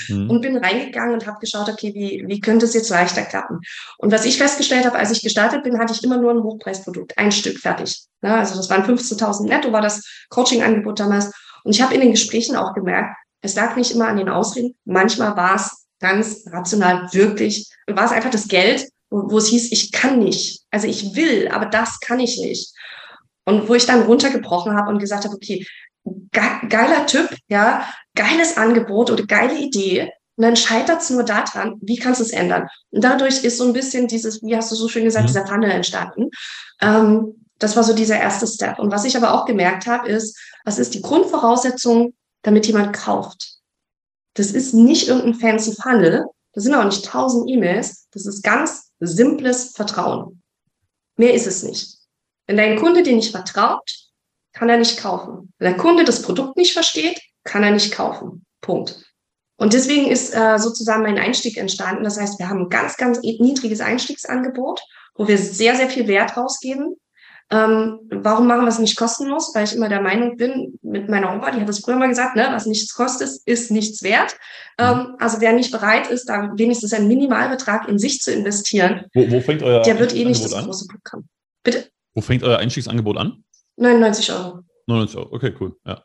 Mhm. und bin reingegangen und habe geschaut, okay, wie, wie könnte es jetzt leichter klappen? Und was ich festgestellt habe, als ich gestartet bin, hatte ich immer nur ein Hochpreisprodukt, ein Stück fertig. Ja, also das waren 15.000 netto, war das Coaching-Angebot damals. Und ich habe in den Gesprächen auch gemerkt, es lag nicht immer an den Ausreden. Manchmal war es ganz rational wirklich, war es einfach das Geld, wo, wo es hieß, ich kann nicht. Also ich will, aber das kann ich nicht. Und wo ich dann runtergebrochen habe und gesagt habe, okay, ge geiler Typ, ja, geiles Angebot oder geile Idee. Und dann scheitert es nur daran, wie kannst du es ändern? Und dadurch ist so ein bisschen dieses, wie hast du so schön gesagt, mhm. dieser Funnel entstanden. Ähm, das war so dieser erste Step. Und was ich aber auch gemerkt habe, ist, was ist die Grundvoraussetzung, damit jemand kauft? Das ist nicht irgendein fancy Funnel, Das sind auch nicht tausend E-Mails. Das ist ganz simples Vertrauen. Mehr ist es nicht. Wenn dein Kunde dir nicht vertraut, kann er nicht kaufen. Wenn der Kunde das Produkt nicht versteht, kann er nicht kaufen. Punkt. Und deswegen ist äh, sozusagen mein Einstieg entstanden. Das heißt, wir haben ein ganz, ganz niedriges Einstiegsangebot, wo wir sehr, sehr viel Wert rausgeben. Ähm, warum machen wir es nicht kostenlos? Weil ich immer der Meinung bin, mit meiner Oma, die hat das früher mal gesagt, ne, was nichts kostet, ist nichts wert. Ähm, also wer nicht bereit ist, da wenigstens einen Minimalbetrag in sich zu investieren, wo, wo fängt euer der wird eh nicht das an? große Programm. Bitte? Wo fängt euer Einstiegsangebot an? 99 Euro. 99 Euro, okay, cool. Ja.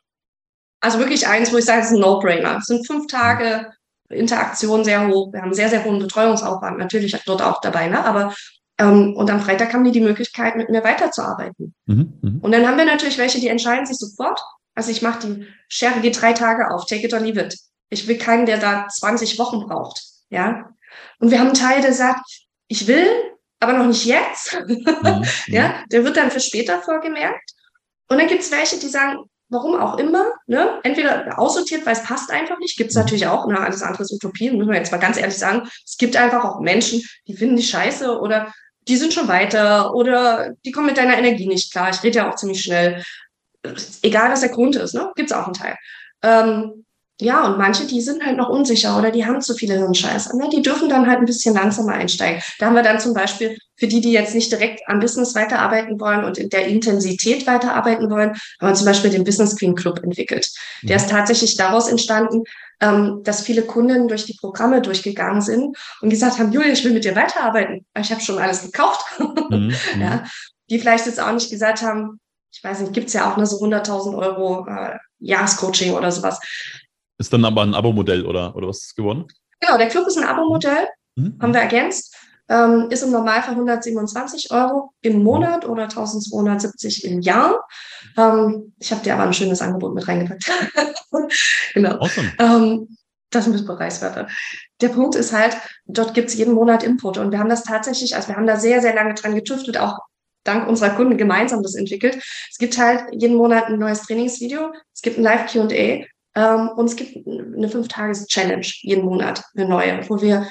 Also wirklich eins, wo ich sage, es ist ein No-Brainer. Es sind fünf Tage Interaktion sehr hoch. Wir haben sehr, sehr hohen Betreuungsaufwand natürlich dort auch dabei, ne? aber ähm, und am Freitag haben die die Möglichkeit, mit mir weiterzuarbeiten. Mhm, mh. Und dann haben wir natürlich welche, die entscheiden sich sofort. Also ich mache die Schere geht drei Tage auf, take it or leave it. Ich will keinen, der da 20 Wochen braucht. Ja. Und wir haben einen Teil, der sagt, ich will, aber noch nicht jetzt. *laughs* Mhm, ja, der wird dann für später vorgemerkt. Und dann gibt es welche, die sagen, warum auch immer, ne? entweder aussortiert, weil es passt einfach nicht, gibt es mhm. natürlich auch, ne? alles andere ist Utopie, müssen wir jetzt mal ganz ehrlich sagen, es gibt einfach auch Menschen, die finden die scheiße oder die sind schon weiter oder die kommen mit deiner Energie nicht klar. Ich rede ja auch ziemlich schnell. Egal, was der Grund ist, ne? gibt es auch einen Teil. Ähm, ja, und manche, die sind halt noch unsicher oder die haben zu viele Hirnscheiße. Ne? Die dürfen dann halt ein bisschen langsamer einsteigen. Da haben wir dann zum Beispiel für die, die jetzt nicht direkt am Business weiterarbeiten wollen und in der Intensität weiterarbeiten wollen, haben wir zum Beispiel den Business Queen Club entwickelt. Der ist tatsächlich daraus entstanden, ähm, dass viele Kunden durch die Programme durchgegangen sind und gesagt haben, Julia, ich will mit dir weiterarbeiten. Ich habe schon alles gekauft. Mhm, *laughs* mhm, ja, die vielleicht jetzt auch nicht gesagt haben, ich weiß nicht, gibt's ja auch nur so 100.000 Euro äh, Jahrescoaching oder sowas. Ist dann aber ein Abo-Modell oder, oder was ist geworden? Genau, der Club ist ein Abo-Modell, mhm. haben wir ergänzt. Ähm, ist im Normalfall 127 Euro im Monat oder 1270 im Jahr. Ähm, ich habe dir aber ein schönes Angebot mit reingepackt. *laughs* genau. Awesome. Ähm, das ist Bereichswerte. Der Punkt ist halt, dort gibt es jeden Monat Input und wir haben das tatsächlich, also wir haben da sehr, sehr lange dran getüftelt, auch dank unserer Kunden gemeinsam das entwickelt. Es gibt halt jeden Monat ein neues Trainingsvideo, es gibt ein Live-Q&A ähm, und es gibt eine Fünf-Tages-Challenge jeden Monat, eine neue, wo wir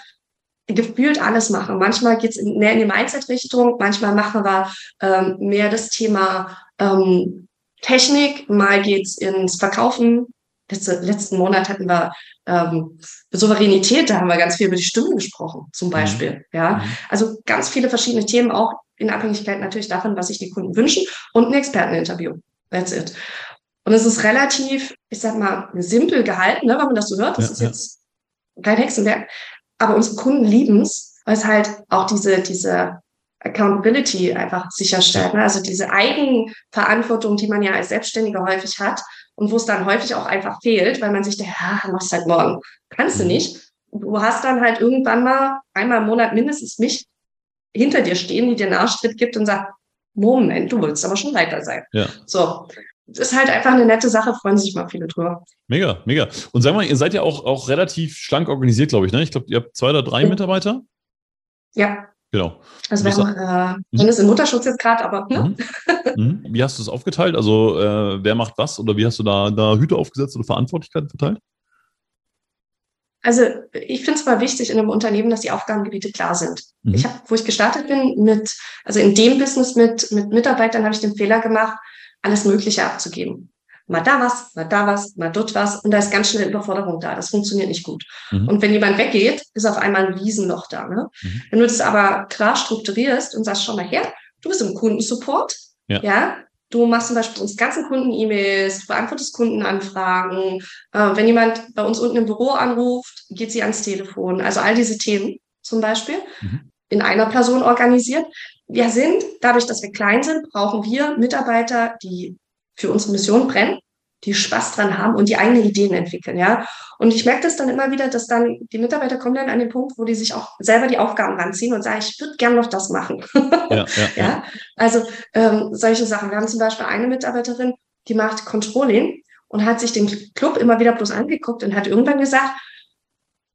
gefühlt alles machen. Manchmal geht es mehr in die Mindset-Richtung, manchmal machen wir ähm, mehr das Thema ähm, Technik, mal geht's ins Verkaufen. Letzte, letzten Monat hatten wir ähm, Souveränität, da haben wir ganz viel über die Stimmen gesprochen, zum mhm. Beispiel. Mhm. Ja, also ganz viele verschiedene Themen, auch in Abhängigkeit natürlich davon, was sich die Kunden wünschen und ein Experteninterview. That's it. Und es ist relativ, ich sag mal, simpel gehalten, ne, wenn man das so hört. Das ja, ist jetzt kein Hexenwerk. Aber unsere Kunden lieben es, weil es halt auch diese, diese Accountability einfach sicherstellt. Ne? Also diese Eigenverantwortung, die man ja als Selbstständiger häufig hat und wo es dann häufig auch einfach fehlt, weil man sich denkt, ja, machst halt morgen. Kannst du mhm. nicht. Du hast dann halt irgendwann mal einmal im Monat mindestens mich hinter dir stehen, die dir einen Arschtritt gibt und sagt, Moment, du willst aber schon weiter sein. Ja. So ist halt einfach eine nette Sache, freuen sich mal viele drüber. Mega, mega. Und sag mal, ihr seid ja auch, auch relativ schlank organisiert, glaube ich, ne? Ich glaube, ihr habt zwei oder drei. Mitarbeiter? Ja. Genau. Also wir haben, äh, mhm. ist im Mutterschutz jetzt gerade, aber. Ne? Mhm. mhm. Wie hast du es aufgeteilt? Also äh, wer macht was oder wie hast du da, da Hüte aufgesetzt oder Verantwortlichkeiten verteilt? Also ich finde es mal wichtig in einem Unternehmen, dass die Aufgabengebiete klar sind. Mhm. Ich habe, wo ich gestartet bin, mit, also in dem Business mit, mit Mitarbeitern habe ich den Fehler gemacht, alles Mögliche abzugeben. Mal da was, mal da was, mal dort was. Und da ist ganz schnell Überforderung da. Das funktioniert nicht gut. Mhm. Und wenn jemand weggeht, ist auf einmal ein Riesenloch da. Ne? Mhm. Wenn du das aber klar strukturierst und sagst, schau mal her, du bist im Kundensupport. Ja. ja? Du machst zum Beispiel uns ganzen Kunden-E-Mails, du beantwortest Kundenanfragen. Äh, wenn jemand bei uns unten im Büro anruft, geht sie ans Telefon. Also all diese Themen zum Beispiel mhm. in einer Person organisiert wir sind, dadurch, dass wir klein sind, brauchen wir Mitarbeiter, die für unsere Mission brennen, die Spaß dran haben und die eigene Ideen entwickeln, ja. Und ich merke das dann immer wieder, dass dann die Mitarbeiter kommen dann an den Punkt, wo die sich auch selber die Aufgaben ranziehen und sagen, ich würde gern noch das machen. *laughs* Ja, ja, ja. Also ähm, solche Sachen. Wir haben zum Beispiel eine Mitarbeiterin, die macht Controlling und hat sich den Club immer wieder bloß angeguckt und hat irgendwann gesagt,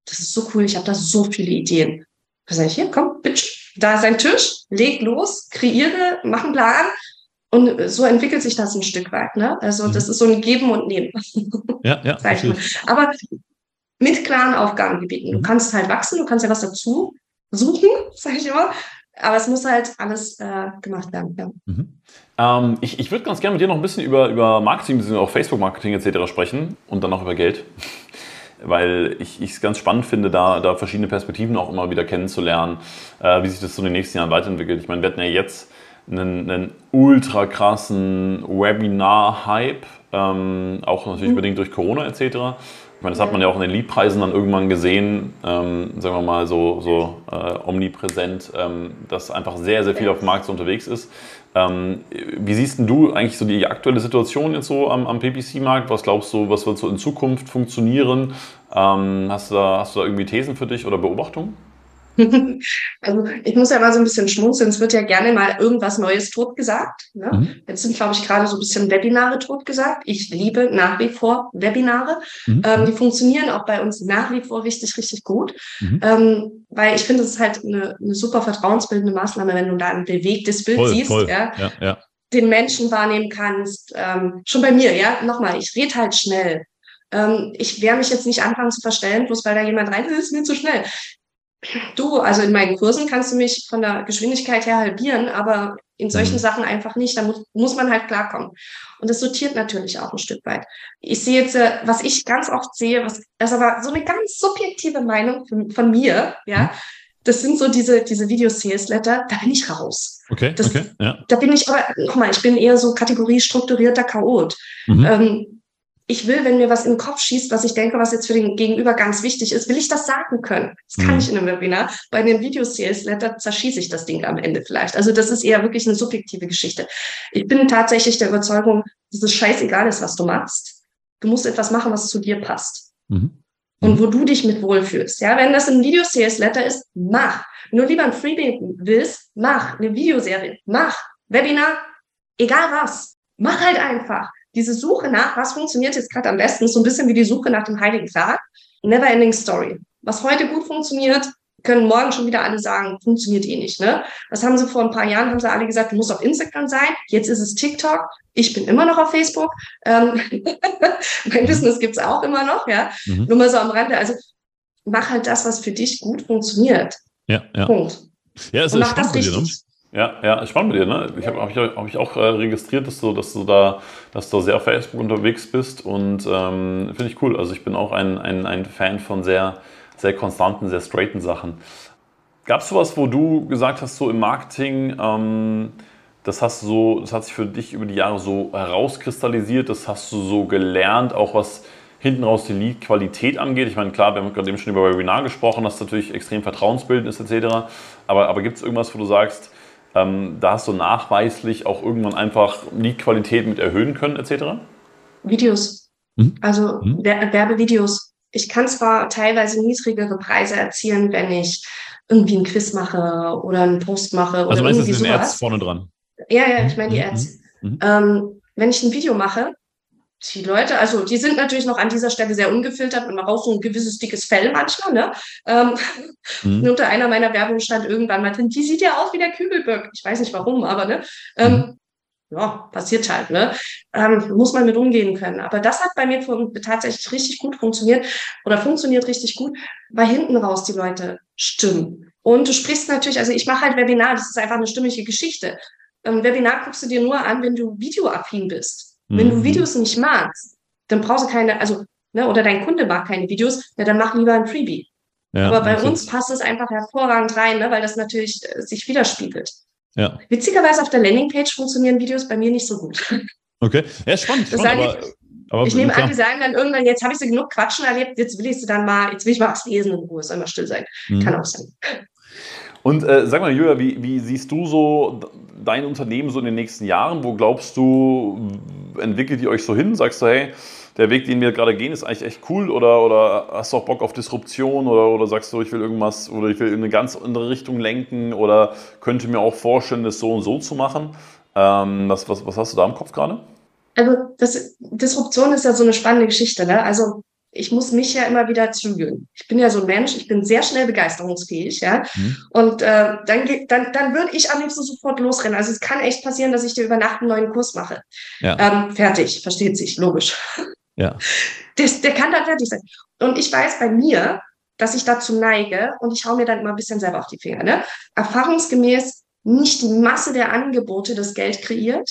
das ist so cool, ich habe da so viele Ideen. Da sage ich, hier, komm, bitch, da ist ein Tisch, leg los, kreiere, mach einen Plan. Und so entwickelt sich das ein Stück weit. Ne? Also das mhm. ist so ein Geben und Nehmen. *laughs* Ja, ja. Aber mit klaren Aufgabengebieten. Du mhm. kannst halt wachsen, du kannst ja was dazu suchen, *laughs* sage ich immer. Aber es muss halt alles äh, gemacht werden. Ja. Mhm. Ähm, ich ich würde ganz gerne mit dir noch ein bisschen über, über Marketing, auch Facebook-Marketing etc. sprechen und dann auch über Geld. Weil ich es ganz spannend finde, da, da verschiedene Perspektiven auch immer wieder kennenzulernen, äh, wie sich das so in den nächsten Jahren weiterentwickelt. Ich meine, wir hatten ja jetzt einen, einen ultra krassen Webinar-Hype, ähm, auch natürlich mhm. bedingt durch Corona etc. Ich meine, das hat man ja auch in den Liedpreisen dann irgendwann gesehen, ähm, sagen wir mal so, so äh, omnipräsent, ähm, dass einfach sehr, sehr viel auf dem Markt so unterwegs ist. Ähm, wie siehst du eigentlich so die aktuelle Situation jetzt so am, am PPC-Markt? Was glaubst du, was wird so in Zukunft funktionieren? Ähm, hast, du da, hast du da irgendwie Thesen für dich oder Beobachtungen? *laughs* Also ich muss ja mal so ein bisschen schmunzeln. Es wird ja gerne mal irgendwas Neues totgesagt. Ne? Mhm. Jetzt sind, glaube ich, gerade so ein bisschen Webinare totgesagt. Ich liebe nach wie vor Webinare. Mhm. Ähm, die funktionieren auch bei uns nach wie vor richtig, richtig gut. Mhm. Ähm, weil ich finde, es ist halt eine, eine, super vertrauensbildende Maßnahme, wenn du da ein bewegtes Bild voll, siehst. Voll. Ja? Ja, ja. Den Menschen wahrnehmen kannst. Ähm, schon bei mir, ja, nochmal, ich rede halt schnell ähm, ich werde mich jetzt nicht anfangen zu verstellen, bloß weil da jemand rein ist, ist mir zu schnell. Du, also in meinen Kursen kannst du mich von der Geschwindigkeit her halbieren, aber in solchen mhm. Sachen einfach nicht. Da muss, muss man halt klarkommen. Und das sortiert natürlich auch ein Stück weit. Ich sehe jetzt, äh, was ich ganz oft sehe, was, das ist aber so eine ganz subjektive Meinung von, von mir, ja. Mhm. Das sind so diese, diese Video-Sales-Letter, da bin ich raus. Okay, das, okay, ja. Da bin ich aber, nochmal, ich bin eher so Kategorie strukturierter Chaot. Mhm. Ähm, ich will, wenn mir was in den Kopf schießt, was ich denke, was jetzt für den Gegenüber ganz wichtig ist, will ich das sagen können. Das kann mhm. ich in einem Webinar. Bei einem Video-Sales-Letter zerschieße ich das Ding am Ende vielleicht. Also das ist eher wirklich eine subjektive Geschichte. Ich bin tatsächlich der Überzeugung, dass es scheißegal ist, was du machst. Du musst etwas machen, was zu dir passt. Mhm. Und wo du dich mit wohlfühlst. Ja, wenn das ein Video-Sales-Letter ist, mach. Wenn du lieber ein Freebie willst, mach. Eine Videoserie, mach. Webinar, egal was. Mach halt einfach diese Suche nach, was funktioniert jetzt gerade am besten, ist so ein bisschen wie die Suche nach dem Heiligen Gral. Never ending story. Was heute gut funktioniert, können morgen schon wieder alle sagen, funktioniert eh nicht. Ne? Was haben sie vor ein paar Jahren, haben sie alle gesagt, du musst auf Instagram sein. Jetzt ist es TikTok. Ich bin immer noch auf Facebook. Ähm, *laughs* mein Business gibt's auch immer noch, ja. Mhm. Nur mal so am Rande. Also mach halt das, was für dich gut funktioniert. Ja, ja. Punkt. Ja, es ist spannend das richtig. Dir, ne? Ja, ja, spannend bei dir, ne? Ich habe hab ich, hab ich auch äh, registriert, dass du, dass du da, dass du sehr auf Facebook unterwegs bist und ähm, finde ich cool. Also ich bin auch ein, ein, ein Fan von sehr, sehr konstanten, sehr straighten Sachen. Gab es sowas, wo du gesagt hast, so im Marketing, ähm, das hast du so, das hat sich für dich über die Jahre so herauskristallisiert, das hast du so gelernt, auch was hinten raus die Lead-Qualität angeht. Ich meine, klar, wir haben gerade eben schon über Webinar gesprochen, das natürlich extrem vertrauensbildend ist, etc. Aber, aber gibt es irgendwas, wo du sagst, ähm, da hast du nachweislich auch irgendwann einfach die Qualität mit erhöhen können, etc.? Videos. Mhm. Also mhm. Werbevideos. Ich kann zwar teilweise niedrigere Preise erzielen, wenn ich irgendwie ein Quiz mache oder einen Post mache. Also oder meinst irgendwie du den Ads vorne dran? Ja, ja, ich meine die mhm. Ads. Mhm. Ähm, wenn ich ein Video mache, die Leute, also die sind natürlich noch an dieser Stelle sehr ungefiltert und man braucht so ein gewisses dickes Fell manchmal. Ne? Ähm, mhm. *laughs* Unter einer meiner Werbungen stand irgendwann mal drin, die sieht ja aus wie der Kübelböck. Ich weiß nicht warum, aber ne, ähm, mhm. ja, passiert halt. Ne? Ähm, muss man mit umgehen können. Aber das hat bei mir tatsächlich richtig gut funktioniert oder funktioniert richtig gut, weil hinten raus die Leute stimmen. Und du sprichst natürlich, also ich mache halt Webinar, das ist einfach eine stimmige Geschichte. Ähm, Webinar guckst du dir nur an, wenn du videoaffin bist. Wenn du mhm. Videos nicht magst, dann brauchst du keine, also, ne, oder dein Kunde mag keine Videos, ja, dann mach lieber ein Freebie. Ja, Aber bei uns passt es einfach hervorragend rein, ne, weil das natürlich äh, sich widerspiegelt. Ja. Witzigerweise auf der Landingpage funktionieren Videos bei mir nicht so gut. Okay, ja, spannend. spannend aber, aber, ich nehme an, die sagen dann irgendwann, jetzt habe ich so genug Quatschen erlebt, jetzt will ich sie dann mal, jetzt will ich mal was lesen in Ruhe, soll mal still sein. Mhm. Kann auch sein. Und äh, sag mal, Julia, wie, wie, siehst du so dein Unternehmen so in den nächsten Jahren? Wo glaubst du, entwickelt ihr euch so hin? Sagst du, hey, der Weg, den wir gerade gehen, ist eigentlich echt cool? Oder, oder hast du auch Bock auf Disruption? Oder, oder sagst du, ich will irgendwas oder ich will in eine ganz andere Richtung lenken? Oder könnte mir auch vorstellen, das so und so zu machen? Ähm, was, was, was hast du da im Kopf gerade? Also das, Disruption ist ja so eine spannende Geschichte. Ne? Also ich muss mich ja immer wieder zügeln. Ich bin ja so ein Mensch, ich bin sehr schnell begeisterungsfähig, ja. Mhm. Und äh, dann, dann, dann würde ich am liebsten sofort losrennen. Also es kann echt passieren, dass ich dir über Nacht einen neuen Kurs mache. Ja. Ähm, fertig, versteht sich, logisch. *laughs* Ja. Der, der kann da fertig sein. Und ich weiß bei mir, dass ich dazu neige und ich hau mir dann immer ein bisschen selber auf die Finger. Ne? Erfahrungsgemäß nicht die Masse der Angebote das Geld kreiert,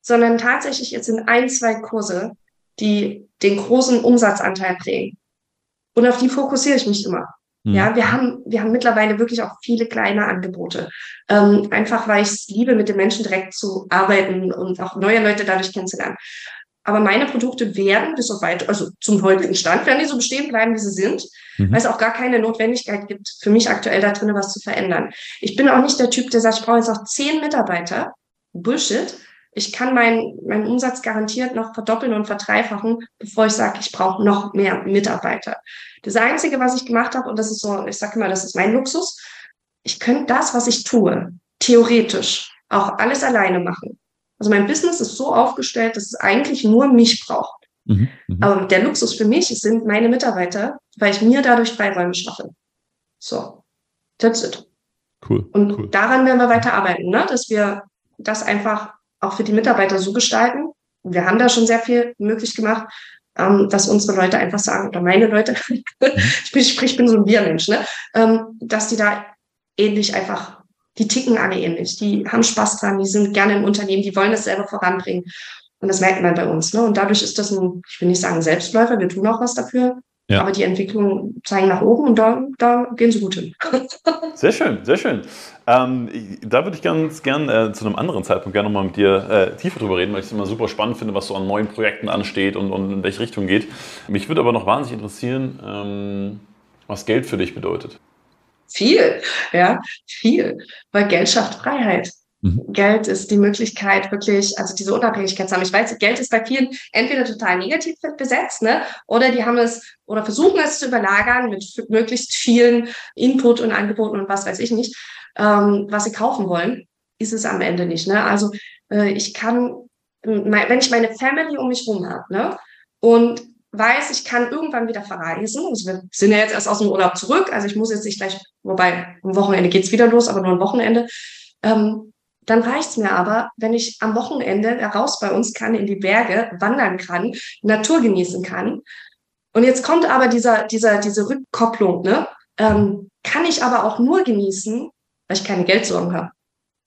sondern tatsächlich jetzt in ein, zwei Kurse, die den großen Umsatzanteil prägen. Und auf die fokussiere ich mich immer. Mhm. Ja, wir haben, wir haben mittlerweile wirklich auch viele kleine Angebote. Ähm, einfach weil ich es liebe, mit den Menschen direkt zu arbeiten und auch neue Leute dadurch kennenzulernen. Aber meine Produkte werden bis auf weit, also zum heutigen Stand, werden die so bestehen bleiben, wie sie sind, mhm. weil es auch gar keine Notwendigkeit gibt, für mich aktuell da drin was zu verändern. Ich bin auch nicht der Typ, der sagt, ich brauche jetzt noch zehn Mitarbeiter. Bullshit. Ich kann meinen meinen Umsatz garantiert noch verdoppeln und verdreifachen, bevor ich sage, ich brauche noch mehr Mitarbeiter. Das Einzige, was ich gemacht habe, und das ist so, ich sage immer, das ist mein Luxus, ich könnte das, was ich tue, theoretisch auch alles alleine machen. Also mein Business ist so aufgestellt, dass es eigentlich nur mich braucht. Mhm, mh. Aber der Luxus für mich sind meine Mitarbeiter, weil ich mir dadurch Freiräume schaffe. So, that's it. Cool. Und cool. daran werden wir weiter arbeiten, ne? dass wir das einfach auch für die Mitarbeiter so gestalten. Wir haben da schon sehr viel möglich gemacht, ähm, dass unsere Leute einfach sagen, oder meine Leute, mhm. *laughs* ich, bin, ich bin so ein Biermensch, ne? Ähm, dass die da ähnlich einfach die ticken alle ähnlich. Die haben Spaß dran, die sind gerne im Unternehmen, die wollen es selber voranbringen. Und das merkt man bei uns. Ne? Und dadurch ist das ein, ich will nicht sagen Selbstläufer, wir tun auch was dafür. Ja. Aber die Entwicklungen zeigen nach oben und da, da gehen sie gut hin. *laughs* sehr schön, sehr schön. Ähm, da würde ich ganz gern äh, zu einem anderen Zeitpunkt gerne nochmal mit dir äh, tiefer drüber reden, weil ich es immer super spannend finde, was so an neuen Projekten ansteht und, und in welche Richtung geht. Mich würde aber noch wahnsinnig interessieren, ähm, was Geld für dich bedeutet. Viel, ja, viel. Weil Geld schafft Freiheit. Mhm. Geld ist die Möglichkeit, wirklich, also diese Unabhängigkeit zu haben. Ich weiß, Geld ist bei vielen entweder total negativ besetzt, ne? Oder die haben es oder versuchen es zu überlagern mit möglichst vielen Input und Angeboten und was weiß ich nicht, ähm, was sie kaufen wollen, ist es am Ende nicht. Ne? Also äh, ich kann, wenn ich meine Family um mich rum habe, ne? Und weiß, ich kann irgendwann wieder verreisen. Also wir sind ja jetzt erst aus dem Urlaub zurück. Also ich muss jetzt nicht gleich, wobei am Wochenende geht's wieder los, aber nur am Wochenende. Ähm, dann reicht's mir aber, wenn ich am Wochenende raus bei uns kann, in die Berge wandern kann, Natur genießen kann. Und jetzt kommt aber dieser, dieser, diese Rückkopplung, ne? Ähm, kann ich aber auch nur genießen, weil ich keine Geldsorgen habe.